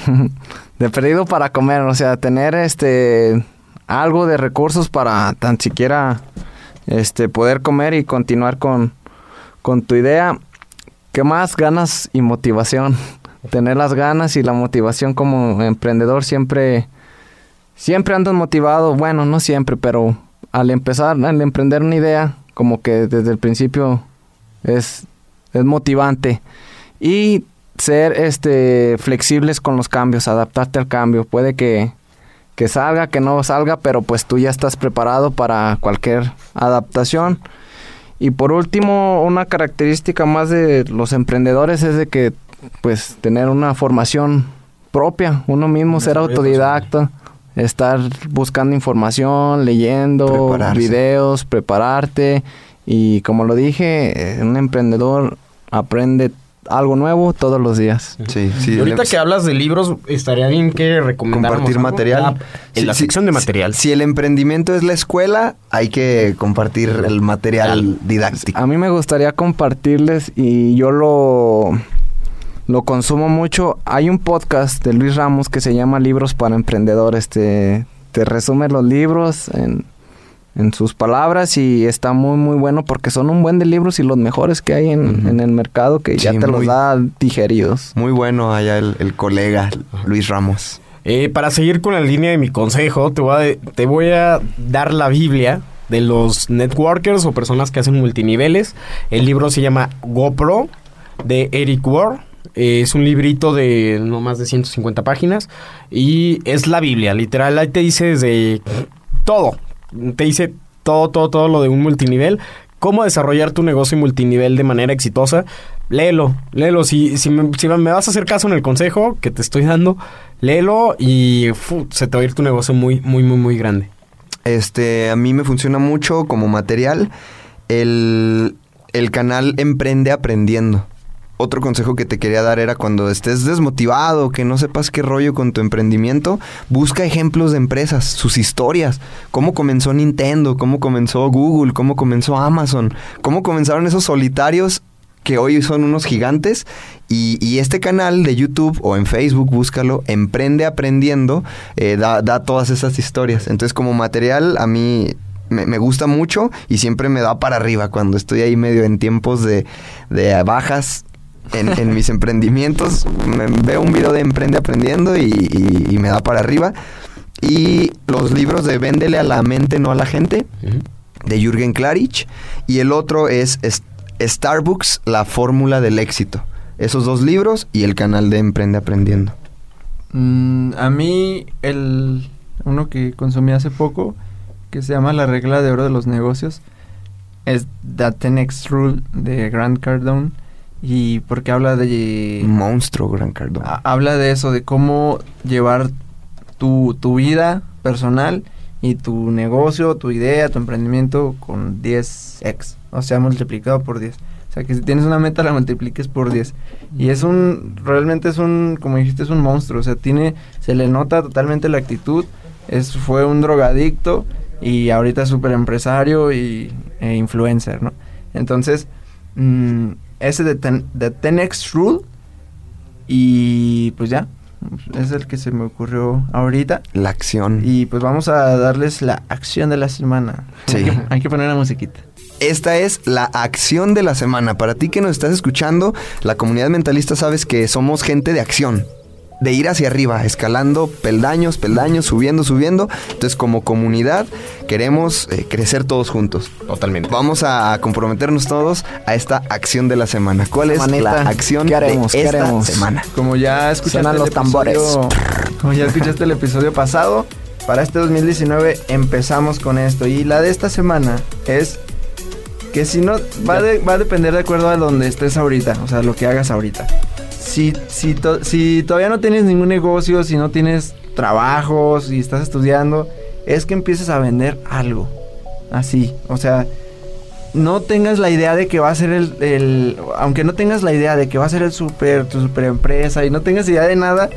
<laughs> de perdido para comer, o sea, tener este algo de recursos para tan siquiera este poder comer y continuar con, con tu idea. ¿Qué más? Ganas y motivación. <laughs> Tener las ganas y la motivación como emprendedor siempre siempre ando motivado, bueno, no siempre, pero al empezar, al emprender una idea, como que desde el principio es, es motivante. Y ser este flexibles con los cambios, adaptarte al cambio. Puede que, que salga, que no salga, pero pues tú ya estás preparado para cualquier adaptación. Y por último, una característica más de los emprendedores es de que pues tener una formación propia, uno mismo ser autodidacta estar buscando información, leyendo videos, prepararte. Y como lo dije, un emprendedor aprende algo nuevo todos los días. Sí, sí. Y ahorita que hablas de libros, estaría bien que recomendáramos compartir material en la sección de material. Si, el emprendimiento es la escuela, hay que compartir el material didáctico. A mí me gustaría compartirles y yo lo lo consumo mucho. Hay un podcast de Luis Ramos que se llama Libros para Emprendedores. Te, te resume los libros en, sus palabras y está muy muy bueno porque son un buen de libros y los mejores que hay en, el mercado que ya te los da digeridos. Muy bueno allá el, colega Luis Ramos. Eh, para seguir con la línea de mi consejo, te voy, a, te voy a dar la Biblia de los networkers o personas que hacen multiniveles. El libro se llama GoPro de Eric Ward. Eh, es un librito de no más de 150 páginas y es la Biblia, literal. Ahí te dice desde todo. Te dice todo, todo, todo lo de un multinivel. Cómo desarrollar tu negocio multinivel de manera exitosa. Léelo, léelo. Si, si, me, vas a hacer caso en el consejo que te estoy dando, léelo y se te va a ir tu negocio muy, muy, muy, muy grande. Este, a mí me funciona mucho como material el, el canal Emprende Aprendiendo. Otro consejo que te quería dar era cuando estés desmotivado, que no sepas qué rollo con tu emprendimiento, busca ejemplos de empresas, sus historias, cómo comenzó Nintendo, cómo comenzó Google, cómo comenzó Amazon, cómo comenzaron esos solitarios que hoy son unos gigantes. Y, y este canal de YouTube o en Facebook, búscalo, Emprende Aprendiendo, eh, da, da todas esas historias. Entonces como material a mí me, me, gusta mucho y siempre me da para arriba cuando estoy ahí medio en tiempos de, de bajas. En, en, mis emprendimientos, me, veo un video de Emprende Aprendiendo y, y, y, me da para arriba. Y los libros de Véndele a la mente, no a la gente, uh -huh. de Jürgen Klarich. Y el otro es, es Starbucks, la fórmula del éxito. Esos dos libros y el canal de Emprende Aprendiendo. Mm, a mí, el uno que consumí hace poco, que se llama La regla de oro de los negocios, es The 10X Rule de Grant Cardone. Y porque habla de... Monstruo Grant Cardone. Habla de eso, de cómo llevar tu, tu vida personal y tu negocio, tu idea, tu emprendimiento con 10x, o sea, multiplicado por 10. O sea, que si tienes una meta la multipliques por 10. Y es un, realmente es un, como dijiste, es un monstruo. O sea, tiene, se le nota totalmente la actitud. Es, fue un drogadicto y ahorita es súper empresario y, e influencer, ¿no? Entonces, mmm, ese de, ten, de 10X Rule y pues ya, es el que se me ocurrió ahorita. La acción. Y pues vamos a darles la acción de la semana. Sí. Hay que, hay que poner la musiquita. Esta es la acción de la semana. Para ti que nos estás escuchando, la comunidad mentalista sabes que somos gente de acción. De ir hacia arriba, escalando peldaños, peldaños, subiendo, subiendo. Entonces, como comunidad, queremos eh, crecer todos juntos. Totalmente. Vamos a comprometernos todos a esta acción de la semana. ¿Cuál es la acción ¿qué haremos, de ¿qué esta haremos? semana? Como ya escuchaste Suenan el los tambores. episodio- Como ya escuchaste el episodio pasado, para este 2019 empezamos con esto. Y la de esta semana es que si no, va, de- va a depender de acuerdo a donde estés ahorita, o sea, lo que hagas ahorita. Si, si, to- si todavía no tienes ningún negocio, si no tienes trabajo, si estás estudiando, es que empieces a vender algo. Así, o sea, no tengas la idea de que va a ser el, el- aunque no tengas la idea de que va a ser el super, tu super empresa y no tengas idea de nada,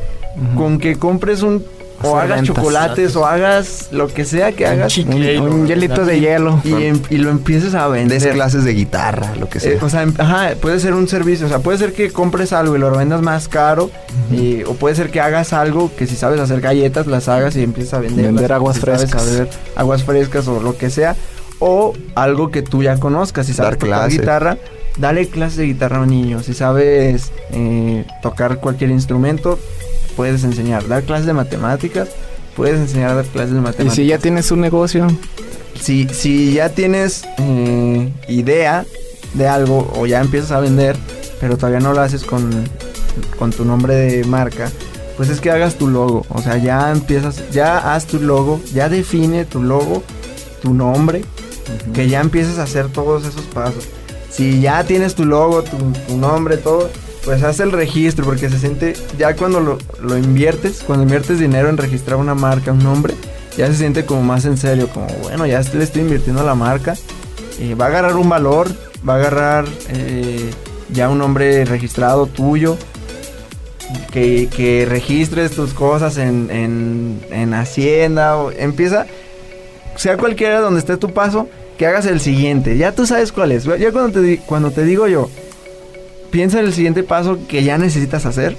con que compres un, o hagas ventas. chocolates o hagas lo que sea que hagas. Un, un hielito de hielo. y, em- y lo empieces a vender. Des clases de guitarra, lo que sea. Eh, o sea, em- ajá, puede ser un servicio, o sea, puede ser que compres algo y lo vendas más caro, y- o puede ser que hagas algo que si sabes hacer galletas, las hagas y empieces a vender. Vender aguas frescas. aguas frescas o lo que sea, o algo que tú ya conozcas, si sabes Dar tocar guitarra, dale clases de guitarra a un niño, si sabes eh, tocar cualquier instrumento, puedes enseñar, dar clases de matemáticas, puedes enseñar a dar clases de Y matemáticas si ya tienes un negocio, si, si ya tienes eh, idea de algo o ya empiezas a vender, pero todavía no lo haces con, con tu nombre de marca, pues es que hagas tu logo. O sea, ya empiezas, ya haz tu logo, ya define tu logo, tu nombre, que ya empieces a hacer todos esos pasos. Si ya tienes tu logo, tu, tu nombre, todo, pues haz el registro, porque se siente, ya cuando lo, lo inviertes, cuando inviertes dinero en registrar una marca, un nombre, ya se siente como más en serio, como bueno, ya le estoy invirtiendo a la marca, eh, va a agarrar un valor, va a agarrar eh, ya un nombre registrado tuyo, que, que registres tus cosas en, en, en Hacienda, o empieza, sea cualquiera donde esté tu paso, que hagas el siguiente, ya tú sabes cuál es, ya cuando te, cuando te digo yo, piensa en el siguiente paso que ya necesitas hacer,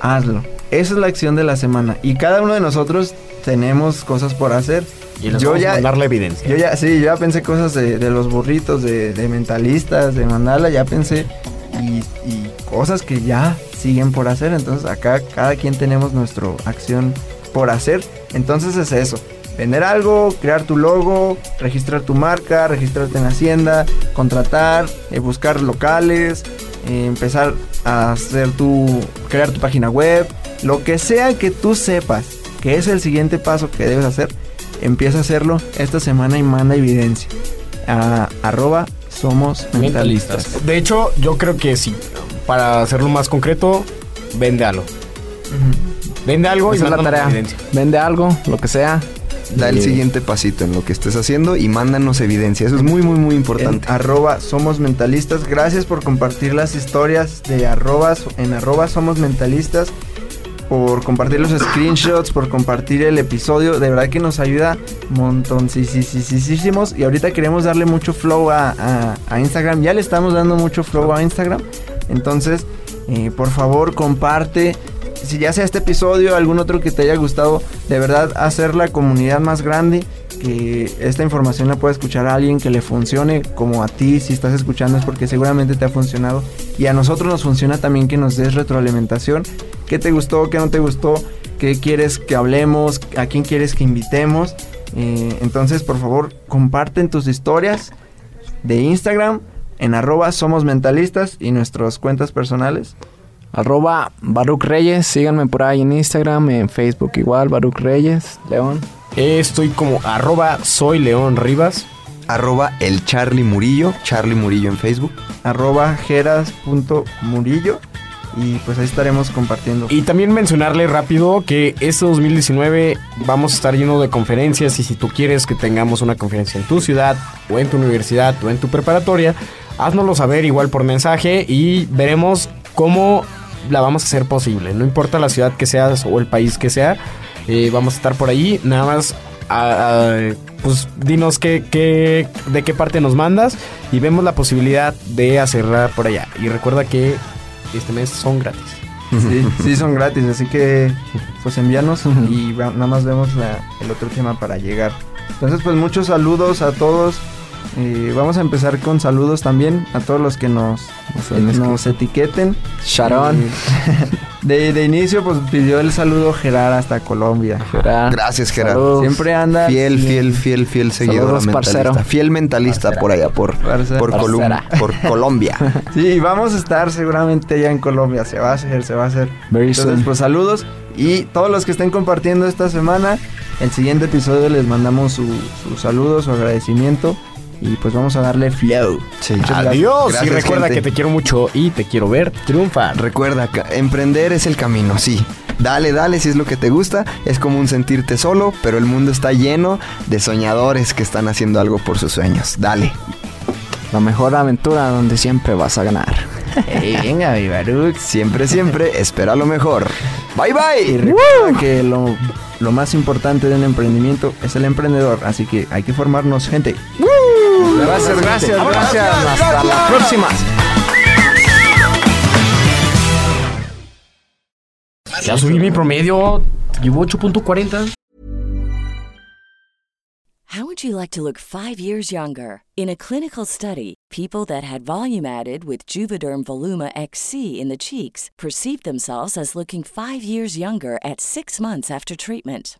hazlo. Esa es la acción de la semana. Y cada uno de nosotros tenemos cosas por hacer. Y les Yo vamos ya- a mandar la evidencia. Yo ya, sí, yo ya pensé cosas de, de los burritos, de, de mentalistas, de mandala, ya pensé. Y, y cosas que ya siguen por hacer. Entonces acá cada quien tenemos nuestra acción por hacer. Entonces es eso. vender algo, crear tu logo, registrar tu marca, registrarte en Hacienda, contratar, eh, buscar locales, eh, empezar a hacer tu, crear tu página web, lo que sea que tú sepas que es el siguiente paso que debes hacer, empieza a hacerlo esta semana y manda evidencia a arroba somos mentalistas. De hecho, yo creo que sí. Para hacerlo más concreto, vende algo. Vende algo Esa y es la tarea. evidencia. Vende algo, lo que sea. Da el siguiente pasito en lo que estés haciendo y mándanos evidencia. Eso es muy, muy, muy En importante. arroba somos mentalistas. Gracias por compartir las historias de arrobas en arroba somos mentalistas. Por compartir los screenshots, por compartir el episodio. De verdad que nos ayuda montoncísimos. Y ahorita queremos darle mucho flow a, a- a Instagram. Ya le estamos dando mucho flow a Instagram. Entonces, eh, por favor, comparte. Si ya sea este episodio, algún otro que te haya gustado, de verdad hacer la comunidad más grande. Que esta información la pueda escuchar a alguien que le funcione como a ti. Si estás escuchando es porque seguramente te ha funcionado. Y a nosotros nos funciona también que nos des retroalimentación. ¿Qué te gustó? ¿Qué no te gustó? ¿Qué quieres que hablemos? ¿A quién quieres que invitemos? Eh, entonces, por favor, comparten tus historias de Instagram en arroba somos mentalistas y nuestras cuentas personales. Arroba Baruch Reyes, síganme por ahí en Instagram, en Facebook igual, Baruch Reyes, León. Estoy como arroba soy León Rivas. Arroba el Charlie Murillo. Charlie Murillo en Facebook. arroba geras.murillo y pues ahí estaremos compartiendo. Y también mencionarle rápido que este 2019 vamos a estar lleno de conferencias y si tú quieres que tengamos una conferencia en tu ciudad o en tu universidad o en tu preparatoria, haznoslo saber igual por mensaje y veremos cómo la vamos a hacer posible. No importa la ciudad que seas o el país que sea, eh, vamos a estar por ahí. Nada más, pues dinos qué, qué- de qué parte nos mandas y vemos la posibilidad de hacerla por allá. Y recuerda que este mes son gratis. Sí, <laughs> sí son gratis, así que pues envíanos y va- nada más vemos la- el otro tema para llegar. Entonces pues muchos saludos a todos. Eh, vamos a empezar con saludos también a todos los que nos, nos etiqueten. Sharon. <laughs> De, de inicio pues pidió el saludo Gerard hasta Colombia. Gerard. Gracias. Saludos. Siempre anda Fiel, fiel, fiel, fiel seguidor Saludos, mentalista. parcero. Fiel mentalista por allá, por, Parcera. por, Colum- Parcera. por <laughs> Colombia. <laughs> Sí, vamos a estar seguramente allá en Colombia. Se va a hacer, se va a hacer. Very Entonces, soon. pues saludos. Y todos los que estén compartiendo esta semana, el siguiente episodio les mandamos su, su saludo, su agradecimiento. Y pues vamos a darle flow. Sí. Adiós. Gracias, y recuerda gente. que te quiero mucho y te quiero ver triunfar. Recuerda, que emprender es el camino, sí. Dale, dale si es lo que te gusta. Es como un sentirte solo, pero el mundo está lleno de soñadores que están haciendo algo por sus sueños. Dale. La mejor aventura donde siempre vas a ganar. <laughs> venga, mi Baruch. Siempre, siempre, espera lo mejor. Bye, Y bye. recuerda que lo, lo más importante de un emprendimiento es el emprendedor. Así que hay que formarnos, gente. Gracias, gracias, gracias. Hasta la próxima. Ya subí mi promedio. Llevo 8.40. How would you like to look five years younger? In a clinical study, people that had volume added with Juvederm Voluma XC in the cheeks perceived themselves as looking five years younger at six months after treatment.